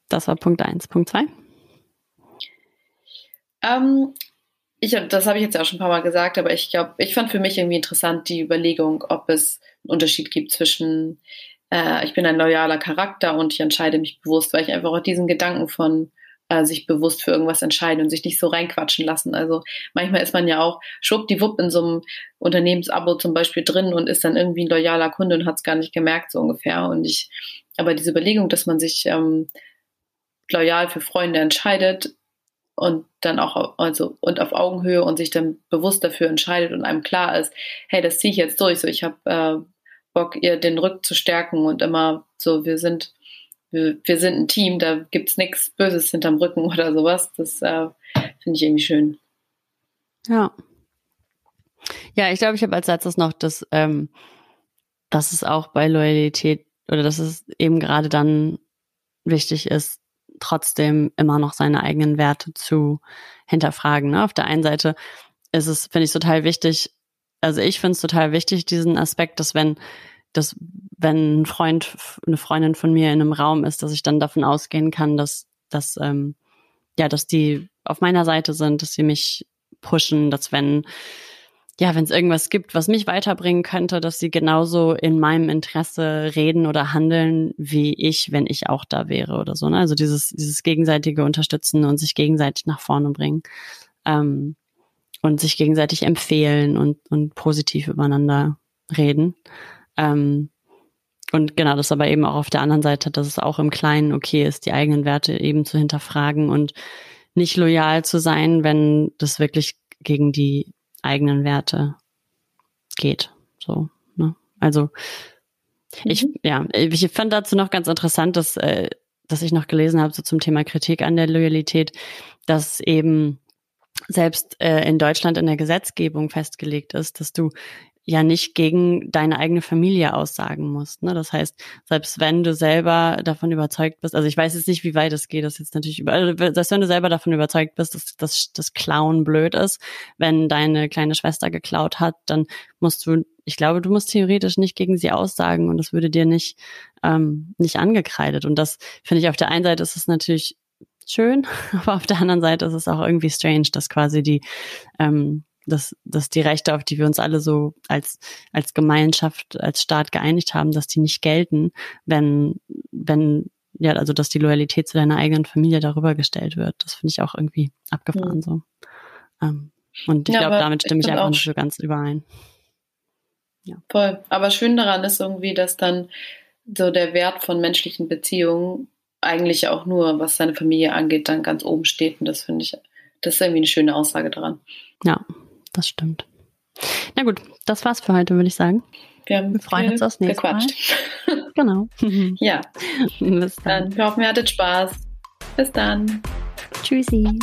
das war Punkt eins. Punkt zwei. Ähm, ich, das habe ich jetzt ja auch schon ein paar Mal gesagt, aber ich glaube, ich fand für mich irgendwie interessant die Überlegung, ob es einen Unterschied gibt zwischen, äh, ich bin ein loyaler Charakter und ich entscheide mich bewusst, weil ich einfach auch diesen Gedanken von äh, sich bewusst für irgendwas entscheiden und sich nicht so reinquatschen lassen. Also manchmal ist man ja auch schwuppdiwupp in so einem Unternehmensabo zum Beispiel drin und ist dann irgendwie ein loyaler Kunde und hat es gar nicht gemerkt, so ungefähr. Und ich, aber diese Überlegung, dass man sich ähm, loyal für Freunde entscheidet, und dann auch also und auf Augenhöhe und sich dann bewusst dafür entscheidet und einem klar ist, hey, das ziehe ich jetzt durch, so ich habe äh, Bock, ihr den Rücken zu stärken und immer so, wir sind wir, wir sind ein Team, da gibt's nichts Böses hinterm Rücken oder sowas. Das äh, finde ich irgendwie schön. Ja. Ja, ich glaube, ich habe als letztes noch, dass, ähm, dass es auch bei Loyalität oder dass es eben gerade dann wichtig ist, trotzdem immer noch seine eigenen Werte zu hinterfragen. Ne? Auf der einen Seite ist es, finde ich, total wichtig, also ich finde es total wichtig, diesen Aspekt, dass wenn, dass wenn ein Freund, eine Freundin von mir in einem Raum ist, dass ich dann davon ausgehen kann, dass, dass, ähm, ja, dass die auf meiner Seite sind, dass sie mich pushen, dass wenn ja, wenn es irgendwas gibt, was mich weiterbringen könnte, dass sie genauso in meinem Interesse reden oder handeln, wie ich, wenn ich auch da wäre oder so. Ne? Also dieses, dieses gegenseitige Unterstützen und sich gegenseitig nach vorne bringen ähm, und sich gegenseitig empfehlen und, und positiv übereinander reden. Ähm, und genau, das aber eben auch auf der anderen Seite, dass es auch im Kleinen okay ist, die eigenen Werte eben zu hinterfragen und nicht loyal zu sein, wenn das wirklich gegen die eigenen Werte geht. So, ne? Also ich, mhm. ja, ich fand dazu noch ganz interessant, dass, äh, dass ich noch gelesen habe, so zum Thema Kritik an der Loyalität, dass eben selbst äh, in Deutschland in der Gesetzgebung festgelegt ist, dass du ja nicht gegen deine eigene Familie aussagen musst. Ne? Das heißt, selbst wenn du selber davon überzeugt bist, also ich weiß jetzt nicht, wie weit es geht, das jetzt natürlich über, also selbst wenn du selber davon überzeugt bist, dass, dass das Klauen blöd ist, wenn deine kleine Schwester geklaut hat, dann musst du, ich glaube, du musst theoretisch nicht gegen sie aussagen und das würde dir nicht, ähm, nicht angekreidet. Und das finde ich auf der einen Seite ist es natürlich schön, aber auf der anderen Seite ist es auch irgendwie strange, dass quasi die ähm, dass, dass die Rechte, auf die wir uns alle so als, als Gemeinschaft, als Staat geeinigt haben, dass die nicht gelten, wenn, wenn, ja, also dass die Loyalität zu deiner eigenen Familie darüber gestellt wird. Das finde ich auch irgendwie abgefahren mhm. so. Ähm, und ich ja, glaube, damit stimme ich, einfach nicht so ganz überein. Ja. Voll. Aber schön daran ist irgendwie, dass dann so der Wert von menschlichen Beziehungen eigentlich auch nur, was seine Familie angeht, dann ganz oben steht. Und das finde ich, das ist irgendwie eine schöne Aussage daran. Ja, das stimmt. Na gut, das war's für heute, würde ich sagen. Wir, wir freuen uns aufs nächste gequatscht. Mal. genau. ja. Bis dann. dann. Wir hoffen, ihr hattet Spaß. Bis dann. Tschüssi.